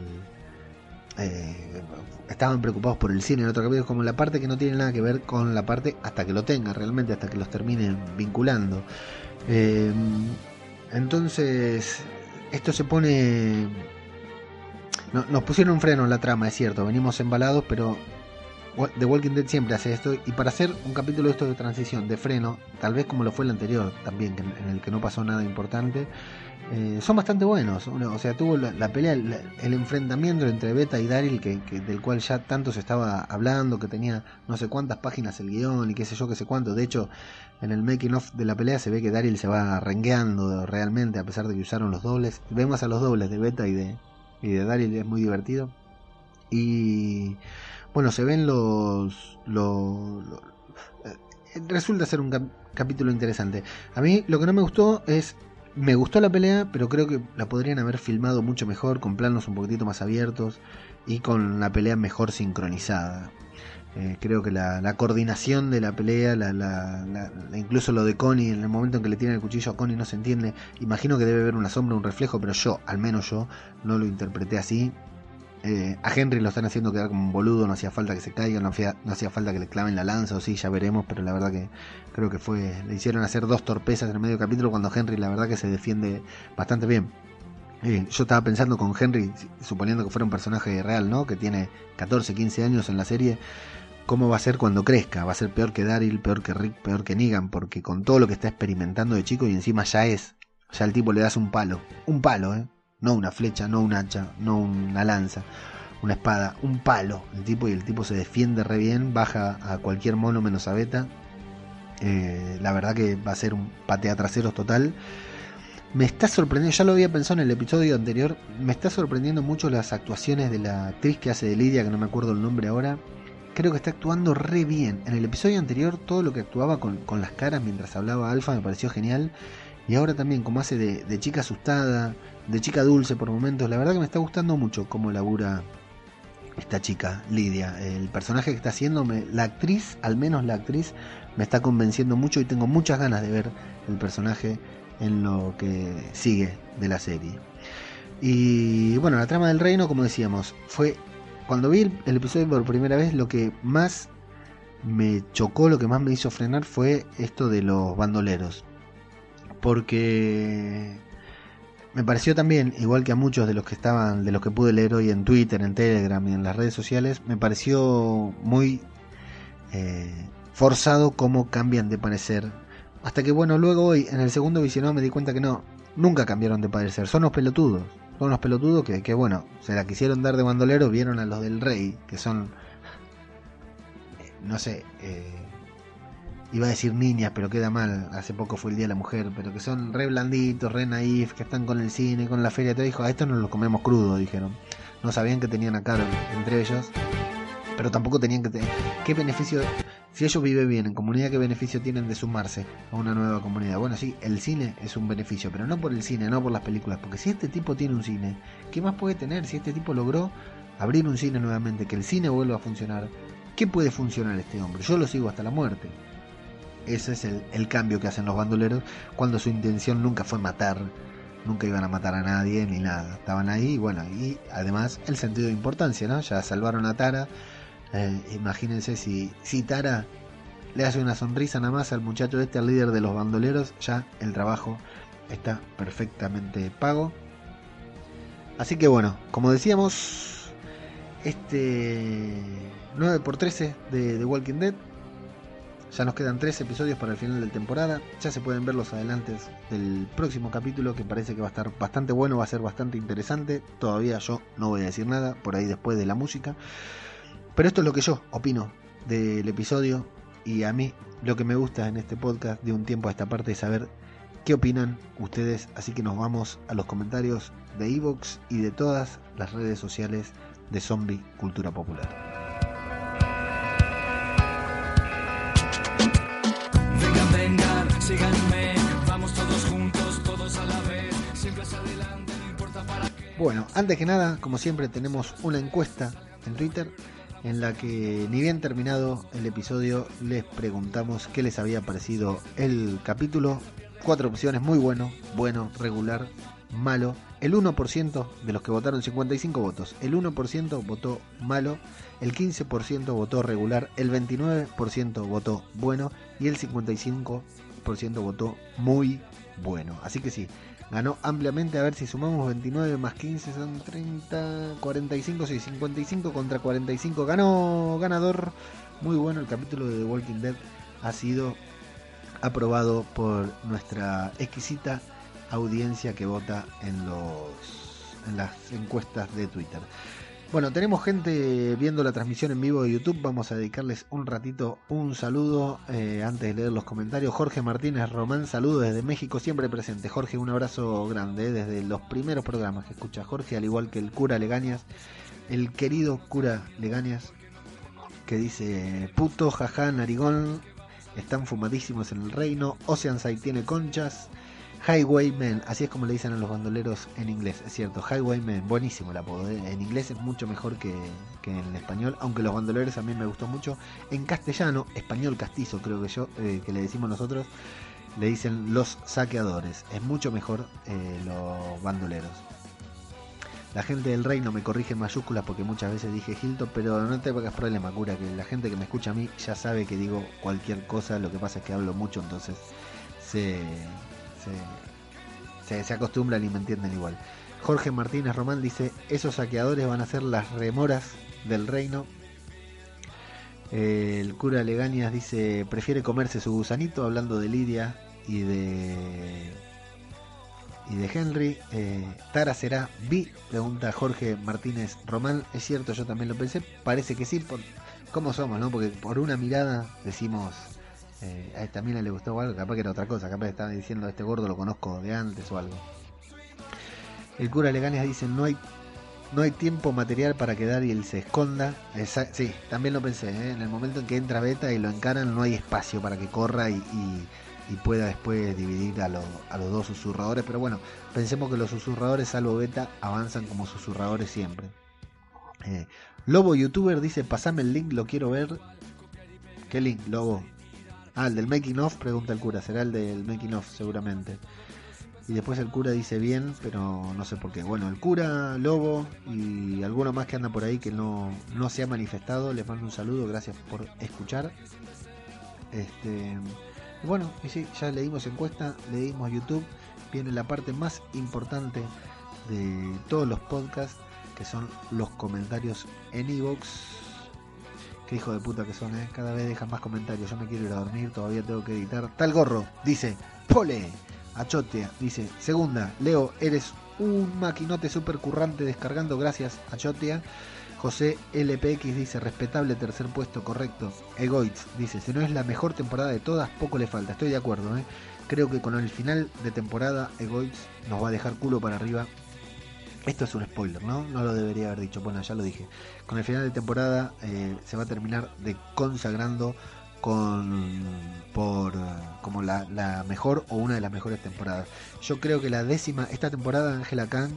eh, estaban preocupados por el cine en otro capítulo, como la parte que no tiene nada que ver con la parte hasta que lo tenga realmente, hasta que los terminen vinculando. Eh, entonces, esto se pone... nos pusieron un freno en la trama, es cierto, venimos embalados, pero The Walking Dead siempre hace esto y para hacer un capítulo de esto de transición, de freno, tal vez como lo fue el anterior también, en el que no pasó nada importante, eh, son bastante buenos. O sea, tuvo la, pelea, el enfrentamiento entre Beta y Daryl, que, del cual ya tanto se estaba hablando, que tenía no sé cuántas páginas el guion y qué sé yo, qué sé cuánto. De hecho, en el making of de la pelea se ve que Daryl se va rengueando realmente, a pesar de que usaron los dobles. Vemos a los dobles de Beta y de, y de Daryl, es muy divertido. Y bueno, se ven los. los, eh, resulta ser un capítulo interesante. A mí lo que no me gustó es me gustó la pelea, pero creo que la podrían haber filmado mucho mejor, con planos un poquitito más abiertos y con la pelea mejor sincronizada. Eh, creo que la, coordinación de la pelea, la, incluso lo de Connie, en el momento en que le tiran el cuchillo a Connie no se entiende. Imagino que debe haber una sombra, un reflejo, pero yo, al menos yo, no lo interpreté así. Eh, a Henry lo están haciendo quedar como un boludo, no hacía falta que se caiga, no hacía, no hacía falta que le claven la lanza, o sí, ya veremos, pero la verdad que creo que fue, le hicieron hacer dos torpezas en el medio capítulo cuando Henry la verdad que se defiende bastante bien. Eh, yo estaba pensando con Henry, suponiendo que fuera un personaje real, ¿no? Que tiene 14, 15 años en la serie, ¿cómo va a ser cuando crezca? ¿Va a ser peor que Daryl, peor que Rick, peor que Negan? Porque con todo lo que está experimentando de chico y encima ya es sea, al tipo le das un palo. Un palo, ¿eh? No una flecha, no un hacha, no una lanza, una espada. Un palo. El tipo y el tipo se defiende re bien. Baja a cualquier mono menos a Beta. Eh, la verdad que va a ser un patea traseros total. Me está sorprendiendo, ya lo había pensado en el episodio anterior, me está sorprendiendo mucho las actuaciones de la actriz que hace de Lidia, que no me acuerdo el nombre ahora. Creo que está actuando re bien. En el episodio anterior todo lo que actuaba con, con las caras mientras hablaba Alfa me pareció genial. Y ahora también como hace de, de, chica asustada, de chica dulce por momentos. La verdad que me está gustando mucho cómo labura esta chica, Lidia. El personaje que está haciendo, la actriz, al menos la actriz, me está convenciendo mucho y tengo muchas ganas de ver el personaje en lo que sigue de la serie. Y bueno, la trama del reino, como decíamos, fue cuando vi el, episodio por primera vez, lo que más me chocó, lo que más me hizo frenar fue esto de los bandoleros. Porque me pareció también, igual que a muchos de los que estaban, de los que pude leer hoy en Twitter, en Telegram y en las redes sociales, me pareció muy eh, forzado cómo cambian de parecer hasta que bueno, luego hoy en el segundo visionado me di cuenta que no, nunca cambiaron de parecer, son los pelotudos. Son los pelotudos que, que bueno, se la quisieron dar de bandolero, vieron a los del rey, que son, eh, no sé, eh, iba a decir niñas, pero queda mal, hace poco fue el Día de la Mujer, pero que son re blanditos, re naif, que están con el cine, con la feria, te dijo, a esto no lo comemos crudo, dijeron. No sabían que tenían a Carol entre ellos, pero tampoco tenían que tener... ¿Qué beneficio si ellos viven bien en comunidad, ¿qué beneficio tienen de sumarse a una nueva comunidad? Bueno, sí, el cine es un beneficio, pero no por el cine, no por las películas, porque si este tipo tiene un cine, ¿qué más puede tener? Si este tipo logró abrir un cine nuevamente, que el cine vuelva a funcionar, ¿qué puede funcionar este hombre? Yo lo sigo hasta la muerte. Ese es el, el cambio que hacen los bandoleros cuando su intención nunca fue matar, nunca iban a matar a nadie ni nada. Estaban ahí y bueno, y además el sentido de importancia, ¿no? Ya salvaron a Tara, eh, imagínense si, Tara le hace una sonrisa nada más al muchacho este, al líder de los bandoleros, ya el trabajo está perfectamente pago. Así que bueno, como decíamos, este 9x13 de The Walking Dead. Ya nos quedan 3 episodios para el final de la temporada. Ya se pueden ver los adelantes del próximo capítulo que parece que va a estar bastante bueno, va a ser bastante interesante. Todavía yo no voy a decir nada por ahí después de la música. Pero esto es lo que yo opino del episodio y a mí lo que me gusta en este podcast de un tiempo a esta parte es saber qué opinan ustedes. Así que nos vamos a los comentarios de Evox y de todas las redes sociales de Zombie Cultura Popular. Bueno, antes que nada, como siempre, tenemos una encuesta en Twitter en la que ni bien terminado el episodio les preguntamos qué les había parecido el capítulo. Cuatro opciones, muy bueno, bueno, regular, malo. El 1% de los que votaron 55 votos, el 1% votó malo, el 15% votó regular, el 29% votó bueno. Y el 55% votó muy bueno. Así que sí, ganó ampliamente. A ver si sumamos 29 más 15 son 30, 45, sí, 55 contra 45. Ganó ganador. Muy bueno el capítulo de Walking Dead ha sido aprobado por nuestra exquisita audiencia que vota en los en las encuestas de Twitter. Bueno, tenemos gente viendo la transmisión en vivo de YouTube. Vamos a dedicarles un ratito un saludo eh, antes de leer los comentarios. Jorge Martínez Román, saludo desde México, siempre presente. Jorge, un abrazo grande eh, desde los primeros programas que escucha Jorge, al igual que el cura Legañas, el querido cura Legañas, que dice: Puto, jaja, narigón, están fumadísimos en el reino. Oceanside tiene conchas. Highwayman, así es como le dicen a los bandoleros en inglés, es cierto, Highwayman, buenísimo el apodo, ¿eh? en inglés es mucho mejor que, que, en español, aunque los bandoleros a mí me gustó mucho, en castellano, español castizo creo que yo, eh, que le decimos nosotros, le dicen los saqueadores, es mucho mejor eh, los bandoleros. La gente del reino me corrige en mayúsculas porque muchas veces dije Hilton, pero no te hagas problema, cura, que la gente que me escucha a mí ya sabe que digo cualquier cosa, lo que pasa es que hablo mucho, entonces se se, se, acostumbran y me entienden igual. Jorge Martínez Román dice, esos saqueadores van a ser las remoras del reino. Eh, el cura Legañas dice, prefiere comerse su gusanito, hablando de Lidia y de y de Henry. Eh, Tara será B, pregunta Jorge Martínez Román. Es cierto, yo también lo pensé. Parece que sí. Por, ¿Cómo somos, no? Porque por una mirada decimos. Eh, a esta mina le gustó algo, capaz que era otra cosa, capaz que estaba diciendo este gordo lo conozco de antes o algo. El cura Leganes dice no hay no hay tiempo material para que Daryl se esconda. sí, también lo pensé. ¿eh? En el momento en que entra Beta y lo encaran, no hay espacio para que corra y, pueda después dividir a, a, los dos susurradores. Pero bueno, pensemos que los susurradores, salvo Beta, avanzan como susurradores siempre. Eh, Lobo YouTuber dice: Pasame el link, lo quiero ver. ¿Qué link, Lobo? Ah, el del making of, pregunta el cura. Será el del making of, seguramente. Y después el cura dice bien, pero no sé por qué. Bueno, el cura, Lobo y alguno más que anda por ahí que no, no se ha manifestado, les mando un saludo, gracias por escuchar. Este, bueno, y sí, ya leímos encuesta, leímos YouTube, viene la parte más importante de todos los podcasts, que son los comentarios en Evox. Qué hijo de puta que son, ¿eh? Cada vez dejan más comentarios. Yo me quiero ir a dormir, todavía tengo que editar. Tal gorro, dice, pole. Achotea dice, segunda, Leo, eres un maquinote super currante descargando, gracias Achotea. José LPX dice, respetable tercer puesto, correcto. Egoitz dice, si no es la mejor temporada de todas, poco le falta. Estoy de acuerdo, ¿eh? Creo que con el final de temporada, Egoitz nos va a dejar culo para arriba. Esto es un spoiler, ¿no? No lo debería haber dicho. Bueno, ya lo dije. Con el final de temporada eh, se va a terminar de consagrando con por como la, mejor o una de las mejores temporadas. Yo creo que la décima, esta temporada Angela Khan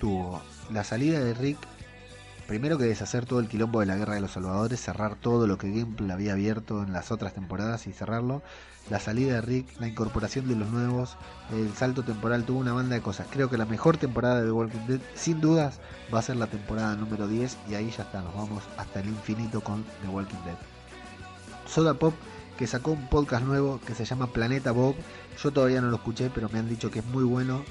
tuvo la salida de Rick, primero que deshacer todo el quilombo de la guerra de los salvadores, cerrar todo lo que Gimple había abierto en las otras temporadas y cerrarlo, la salida de Rick, la incorporación de los nuevos, el salto temporal, tuvo una banda de cosas. Creo que la mejor temporada de The Walking Dead, sin dudas, va a ser la temporada número 10 y ahí ya está, nos vamos hasta el infinito con The Walking Dead. Soda Pop que sacó un podcast nuevo que se llama Planeta Bob. Yo todavía no lo escuché, pero me han dicho que es muy bueno.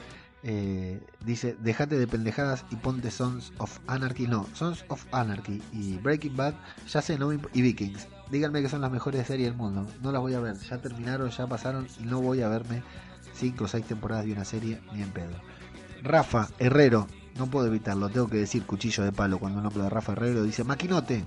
Eh, dice, dejate de pendejadas y ponte Sons of Anarchy. No, Sons of Anarchy y Breaking Bad, ya sé, no y Vikings. Díganme que son las mejores series del mundo. No las voy a ver. Ya terminaron, ya pasaron y no voy a verme 5 o 6 temporadas de una serie ni en pedo. Rafa Herrero, no puedo evitarlo, tengo que decir cuchillo de palo cuando hablo de Rafa Herrero. Dice, maquinote,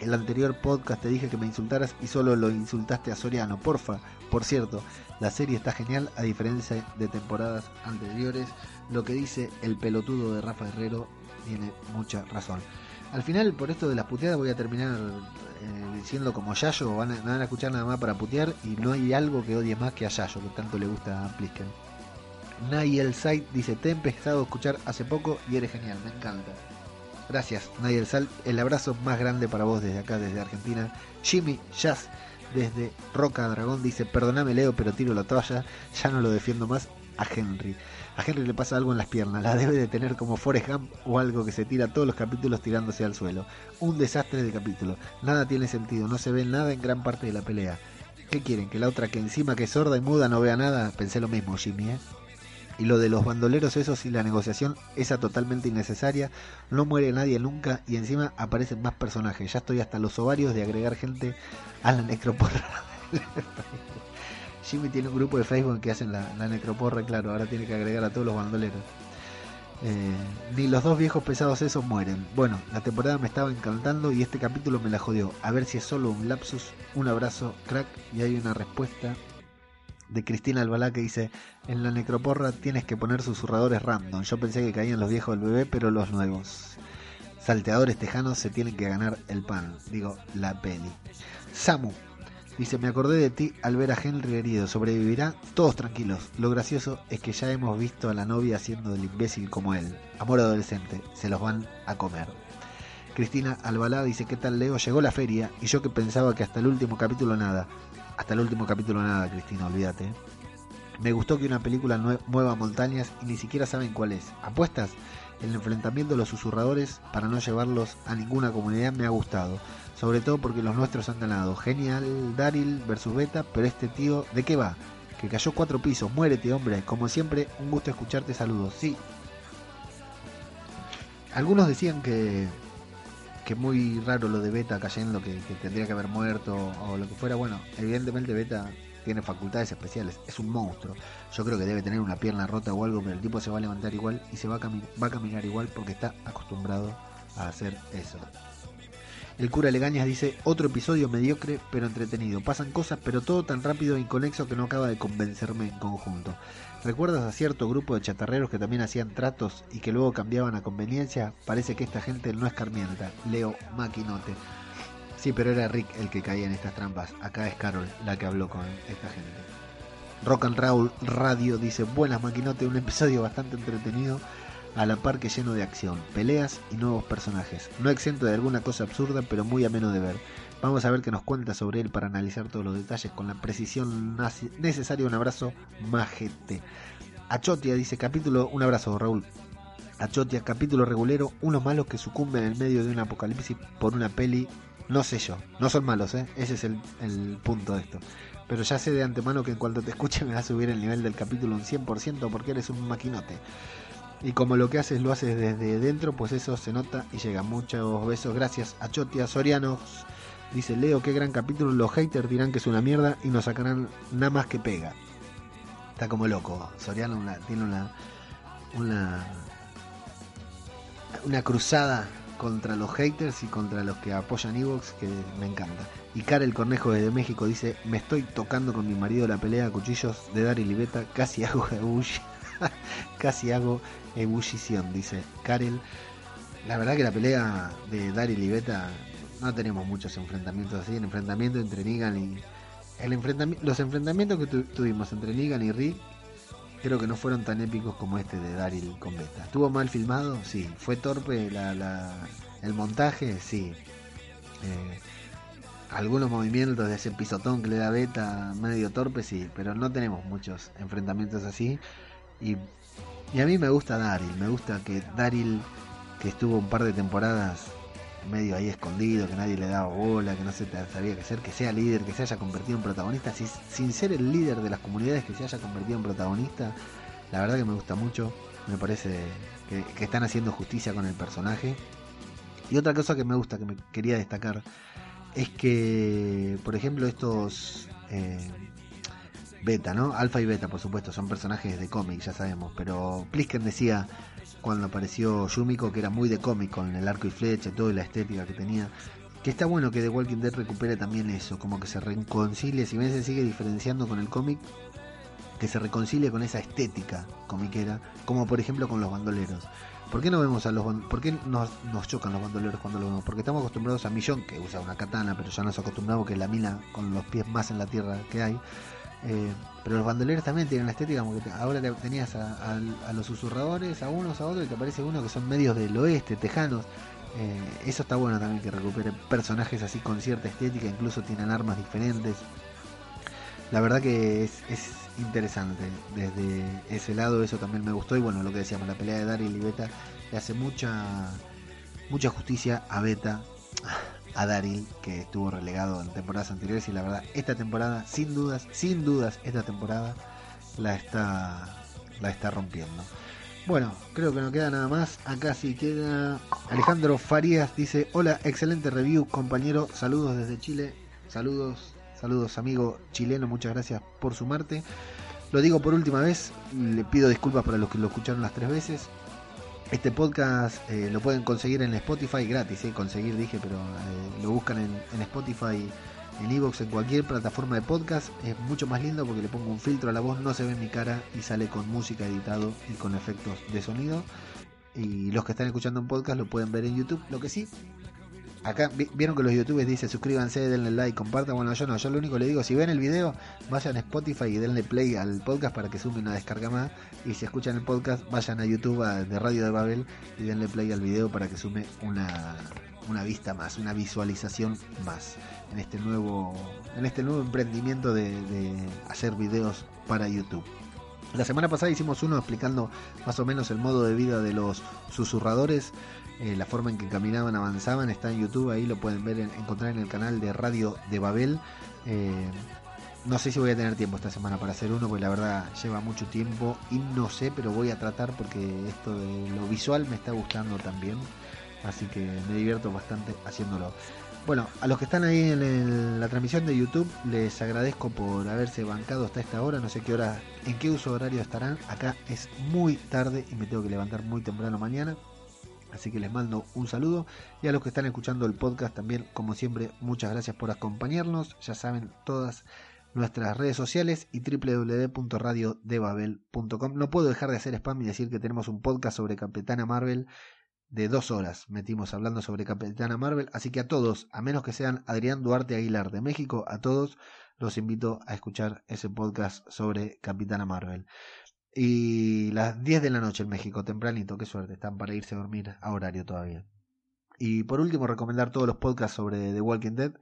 el anterior podcast te dije que me insultaras y solo lo insultaste a Soriano. Porfa, por cierto, la serie está genial a diferencia de temporadas anteriores. Lo que dice el pelotudo de Rafa Herrero tiene mucha razón. Al final, por esto de las puteadas, voy a terminar eh, diciendo como Yayo. Van a, van a escuchar nada más para putear y no hay algo que odie más que a Yayo, que tanto le gusta a Plisken. Nayel Site dice: Te he empezado a escuchar hace poco y eres genial, me encanta. Gracias, Nadia Sal. El abrazo más grande para vos desde acá, desde Argentina. Jimmy Jazz, desde Roca Dragón, dice: Perdóname, Leo, pero tiro la toalla. Ya no lo defiendo más a Henry. A Henry le pasa algo en las piernas. La debe de tener como Forrest Gump o algo que se tira todos los capítulos tirándose al suelo. Un desastre de capítulo. Nada tiene sentido. No se ve nada en gran parte de la pelea. ¿Qué quieren? ¿Que la otra que encima que es sorda y muda no vea nada? Pensé lo mismo, Jimmy, ¿eh? Y lo de los bandoleros, eso sí, la negociación, esa totalmente innecesaria. No muere nadie nunca y encima aparecen más personajes. Ya estoy hasta los ovarios de agregar gente a la necroporra. Jimmy tiene un grupo de Facebook que hacen la, necroporra, claro, ahora tiene que agregar a todos los bandoleros. Eh, ni los dos viejos pesados esos mueren. Bueno, la temporada me estaba encantando y este capítulo me la jodió. A ver si es solo un lapsus. Un abrazo, crack. Y hay una respuesta de Cristina Albalá que dice, en la necroporra tienes que poner susurradores random. Yo pensé que caían los viejos del bebé, pero los nuevos. Salteadores tejanos se tienen que ganar el pan. Digo, la peli. Samu dice, me acordé de ti al ver a Henry herido. ¿Sobrevivirá? Todos tranquilos. Lo gracioso es que ya hemos visto a la novia haciendo del imbécil como él. Amor adolescente. Se los van a comer. Cristina Albalá dice, ¿qué tal Leo? Llegó la feria y yo que pensaba que hasta el último capítulo nada. Hasta el último capítulo nada, Cristina, olvídate. Me gustó que una película mueva montañas y ni siquiera saben cuál es. ¿Apuestas? El enfrentamiento de los susurradores para no llevarlos a ninguna comunidad me ha gustado. Sobre todo porque los nuestros han ganado. Genial, Daryl versus Beta, pero este tío, ¿de qué va? Que cayó cuatro pisos. Muérete, hombre. Como siempre, un gusto escucharte. Saludos. Sí. Algunos decían que que muy raro lo de Beta cayendo, que, tendría que haber muerto o lo que fuera. Bueno, evidentemente Beta tiene facultades especiales, es un monstruo. Yo creo que debe tener una pierna rota o algo, pero el tipo se va a levantar igual y se va a, va a caminar igual porque está acostumbrado a hacer eso. El cura Legañas dice, otro episodio mediocre pero entretenido. Pasan cosas pero todo tan rápido e inconexo que no acaba de convencerme en conjunto. ¿Recuerdas a cierto grupo de chatarreros que también hacían tratos y que luego cambiaban a conveniencia? Parece que esta gente no es carmienta. Leo Maquinote. Sí, pero era Rick el que caía en estas trampas. Acá es Carol la que habló con esta gente. Rock and Roll Radio dice, buenas Maquinote, un episodio bastante entretenido a la par que lleno de acción, peleas y nuevos personajes. No exento de alguna cosa absurda, pero muy ameno de ver. Vamos a ver qué nos cuenta sobre él para analizar todos los detalles con la precisión necesaria. Un abrazo, majete. Achotia dice capítulo, un abrazo Raúl. Achotia, capítulo regulero, unos malos que sucumben en medio de un apocalipsis por una peli, no sé yo, no son malos, ¿eh? ese es el, el punto de esto. Pero ya sé de antemano que en cuanto te escuche me va a subir el nivel del capítulo un 100% porque eres un maquinote. Y como lo que haces lo haces desde dentro, pues eso se nota y llega. Muchos besos, gracias a Chotia Sorianos. Dice Leo, qué gran capítulo. Los haters dirán que es una mierda y nos sacarán nada más que pega. Está como loco. Soriano tiene una, una, una cruzada contra los haters y contra los que apoyan Evox que me encanta. Y Karel Cornejo desde México dice, me estoy tocando con mi marido la pelea a cuchillos de Dar y Libeta, casi hago Bush. casi hago ebullición, dice Karel. La verdad que la pelea de Dari Libeta no tenemos muchos enfrentamientos así. El enfrentamiento entre Negan y. El enfrentamiento, los enfrentamientos que tuvimos entre Negan y Rick creo que no fueron tan épicos como este de Daryl con Beta. ¿Estuvo mal filmado? Sí. ¿Fue torpe la, el montaje? Sí. Eh, algunos movimientos de ese pisotón que le da Beta medio torpe, sí. Pero no tenemos muchos enfrentamientos así. Y y a mí me gusta Daryl, me gusta que Daryl, que estuvo un par de temporadas medio ahí escondido, que nadie le daba bola, que no se sabía qué hacer, que sea líder, que se haya convertido en protagonista, sin ser el líder de las comunidades, que se haya convertido en protagonista, la verdad que me gusta mucho, me parece que, están haciendo justicia con el personaje. Y otra cosa que me gusta, que me quería destacar, es que, por ejemplo, estos... Eh, beta, ¿no? Alfa y beta, por supuesto, son personajes de cómic, ya sabemos. Pero Plisken decía cuando apareció Yumiko que era muy de cómic con el arco y flecha toda la estética que tenía. Que está bueno que The Walking Dead recupere también eso, como que se reconcilie, si bien se sigue diferenciando con el cómic, que se reconcilie con esa estética comiquera, como por ejemplo con los bandoleros. ¿Por qué no vemos a los ¿Por qué nos, nos chocan los bandoleros cuando lo vemos? Porque estamos acostumbrados a Millón, que usa una katana, pero ya nos acostumbramos que la mina con los pies más en la tierra que hay. Eh, pero los bandoleros también tienen la estética como que ahora tenías a, los susurradores, a unos, a otros, y te aparece uno que son medios del oeste, tejanos. Eh, eso está bueno también que recupere personajes así con cierta estética, incluso tienen armas diferentes. La verdad que es, es interesante desde ese lado, eso también me gustó. Y bueno, lo que decíamos, la pelea de Daryl y Beta le hace mucha, mucha justicia a Beta a Daryl, que estuvo relegado en temporadas anteriores y la verdad, esta temporada, sin dudas, sin dudas, esta temporada la está, la está rompiendo. Bueno, creo que no queda nada más. Acá sí queda Alejandro Farías dice, hola, excelente review, compañero, saludos desde Chile, saludos, saludos amigo chileno, muchas gracias por sumarte. Lo digo por última vez, le pido disculpas para los que lo escucharon las tres veces. Este podcast eh, lo pueden conseguir en Spotify gratis, eh, conseguir dije, pero eh, lo buscan en, Spotify, en Evox, en cualquier plataforma de podcast. Es mucho más lindo porque le pongo un filtro a la voz, no se ve mi cara y sale con música editado y con efectos de sonido. Y los que están escuchando un podcast lo pueden ver en YouTube. Lo que sí, acá vieron que los youtubers dicen suscríbanse, denle like, compartan. Bueno, yo no, yo lo único que le digo, si ven el video, vayan a Spotify y denle play al podcast para que sume una descarga más. Y si escuchan el podcast, vayan a YouTube de Radio de Babel y denle play al video para que sume una, una vista más, una visualización más en este nuevo, en este nuevo emprendimiento de, de hacer videos para YouTube. La semana pasada hicimos uno explicando más o menos el modo de vida de los susurradores. Eh, la forma en que caminaban, avanzaban, está en YouTube, ahí lo pueden ver, encontrar en el canal de Radio de Babel. Eh, no sé si voy a tener tiempo esta semana para hacer uno, porque la verdad lleva mucho tiempo y no sé, pero voy a tratar porque esto de lo visual me está gustando también. Así que me divierto bastante haciéndolo. Bueno, a los que están ahí en la transmisión de YouTube, les agradezco por haberse bancado hasta esta hora. No sé qué hora, en qué uso horario estarán. Acá es muy tarde y me tengo que levantar muy temprano mañana. Así que les mando un saludo. Y a los que están escuchando el podcast también, como siempre, muchas gracias por acompañarnos. Ya saben, todas nuestras redes sociales y www.radiodebabel.com. No puedo dejar de hacer spam y decir que tenemos un podcast sobre Capitana Marvel de dos horas. Metimos hablando sobre Capitana Marvel. Así que a todos, a menos que sean Adrián Duarte Aguilar de México, a todos los invito a escuchar ese podcast sobre Capitana Marvel. Y las 10 de la noche en México, tempranito, qué suerte, están para irse a dormir a horario todavía. Y por último, recomendar todos los podcasts sobre The Walking Dead.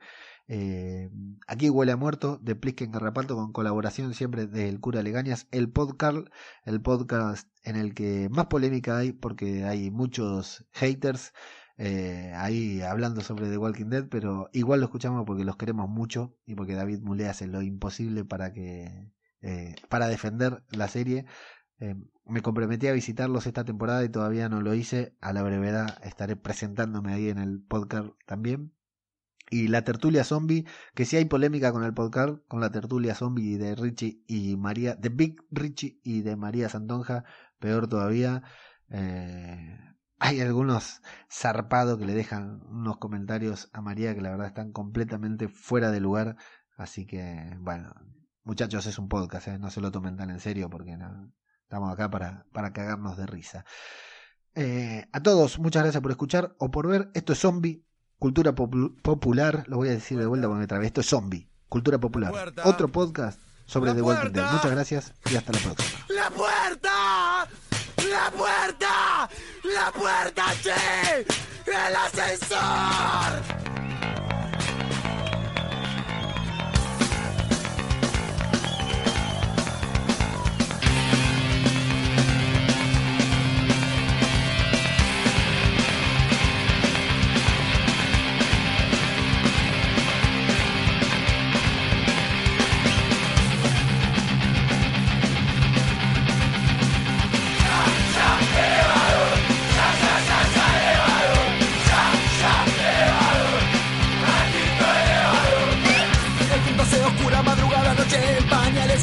Eh, aquí huele a muerto, de Plisken Garrapato, con colaboración siempre del cura Legañas, el podcast, el podcast en el que más polémica hay, porque hay muchos haters eh, ahí hablando sobre The Walking Dead, pero igual lo escuchamos porque los queremos mucho y porque David Mulea hace lo imposible para que eh, para defender la serie. Eh, me comprometí a visitarlos esta temporada y todavía no lo hice. A la brevedad estaré presentándome ahí en el podcast también. Y la tertulia zombie, que si hay polémica con el podcast, con la tertulia zombie de Richie y María, de Big Richie y de María Santonja, peor todavía. Eh, hay algunos zarpados que le dejan unos comentarios a María que la verdad están completamente fuera de lugar. Así que, bueno, muchachos, es un podcast, ¿eh? no se lo tomen tan en serio porque no, estamos acá para, para cagarnos de risa. Eh, a todos, muchas gracias por escuchar o por ver. Esto es Zombie, cultura popu- popular. Lo voy a decir de vuelta porque me trabé. Esto es Zombie, cultura popular. Otro podcast sobre The Walking Dead. Muchas gracias y hasta la próxima. ¡La puerta! ¡La puerta! ¡La puerta, che! ¡El ascensor!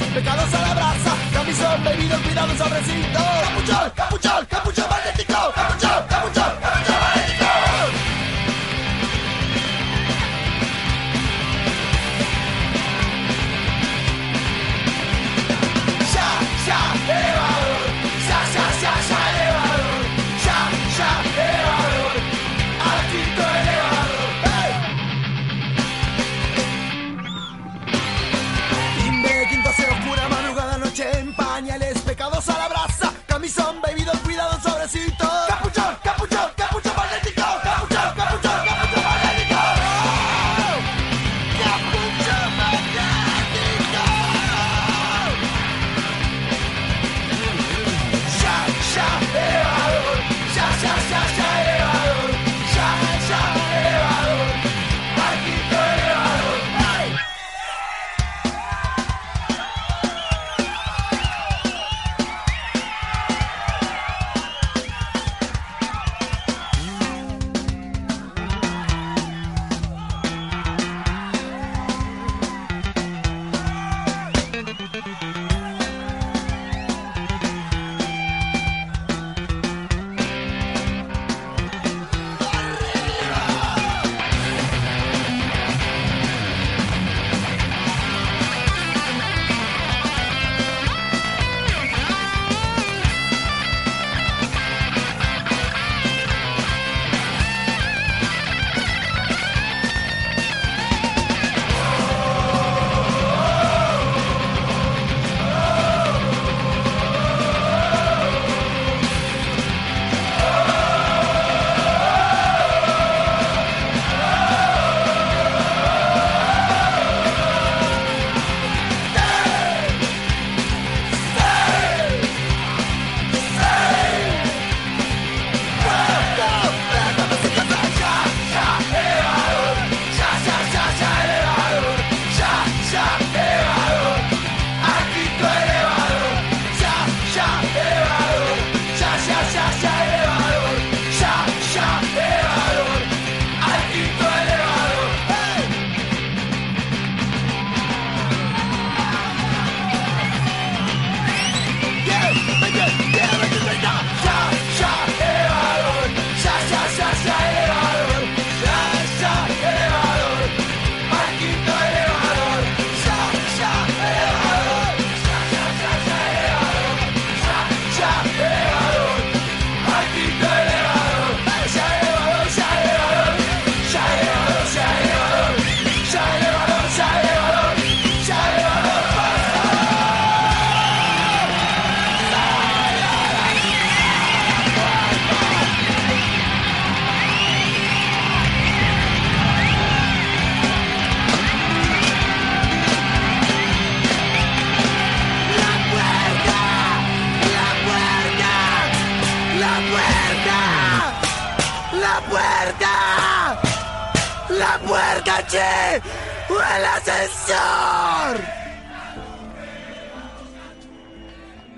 Pecados a la brasa, camisón, bebido, cuidados al recinto. Capuchón, capuchón, capuchón magnético,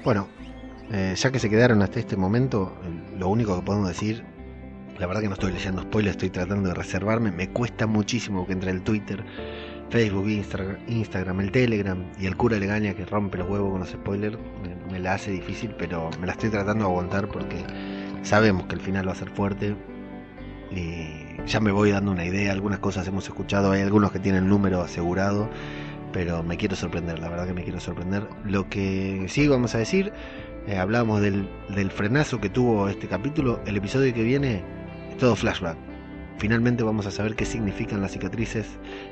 Bueno, eh, ya que se quedaron hasta este momento, lo único que podemos decir, la verdad que no estoy leyendo spoilers, estoy tratando de reservarme, me cuesta muchísimo que entre el Twitter, Facebook, Instagram, el Telegram y el cura Legaña que rompe los huevos con los spoilers, me, me la hace difícil, pero me la estoy tratando de aguantar porque sabemos que el final va a ser fuerte y ya me voy dando una idea, algunas cosas hemos escuchado, hay algunos que tienen número asegurado, pero me quiero sorprender, la verdad que me quiero sorprender. Lo que sí vamos a decir, eh, hablábamos del, del frenazo que tuvo este capítulo, el episodio que viene es todo flashback. Finalmente vamos a saber qué significan las cicatrices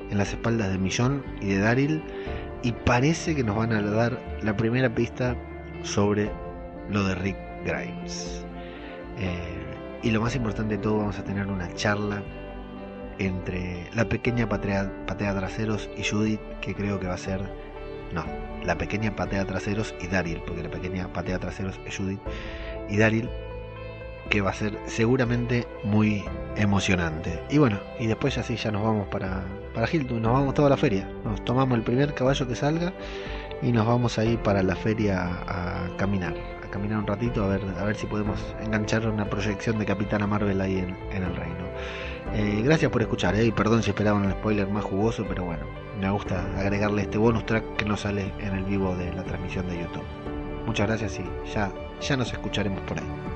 en las espaldas de Millón y de Daryl y parece que nos van a dar la primera pista sobre lo de Rick Grimes. Eh, y lo más importante de todo, vamos a tener una charla entre la pequeña patea, patea traseros y Judith, que creo que va a ser. No, la pequeña patea traseros y Daryl, porque la pequeña patea traseros es Judith y Daryl, que va a ser seguramente muy emocionante. Y bueno, y después así ya nos vamos para, para Hilton, nos vamos toda la feria. Nos tomamos el primer caballo que salga y nos vamos ahí para la feria a caminar caminar un ratito a ver, a ver si podemos enganchar una proyección de Capitana Marvel ahí en, el reino. Eh, gracias por escuchar, eh, y perdón si esperaban un spoiler más jugoso, pero bueno, me gusta agregarle este bonus track que no sale en el vivo de la transmisión de YouTube. Muchas gracias y ya, ya nos escucharemos por ahí.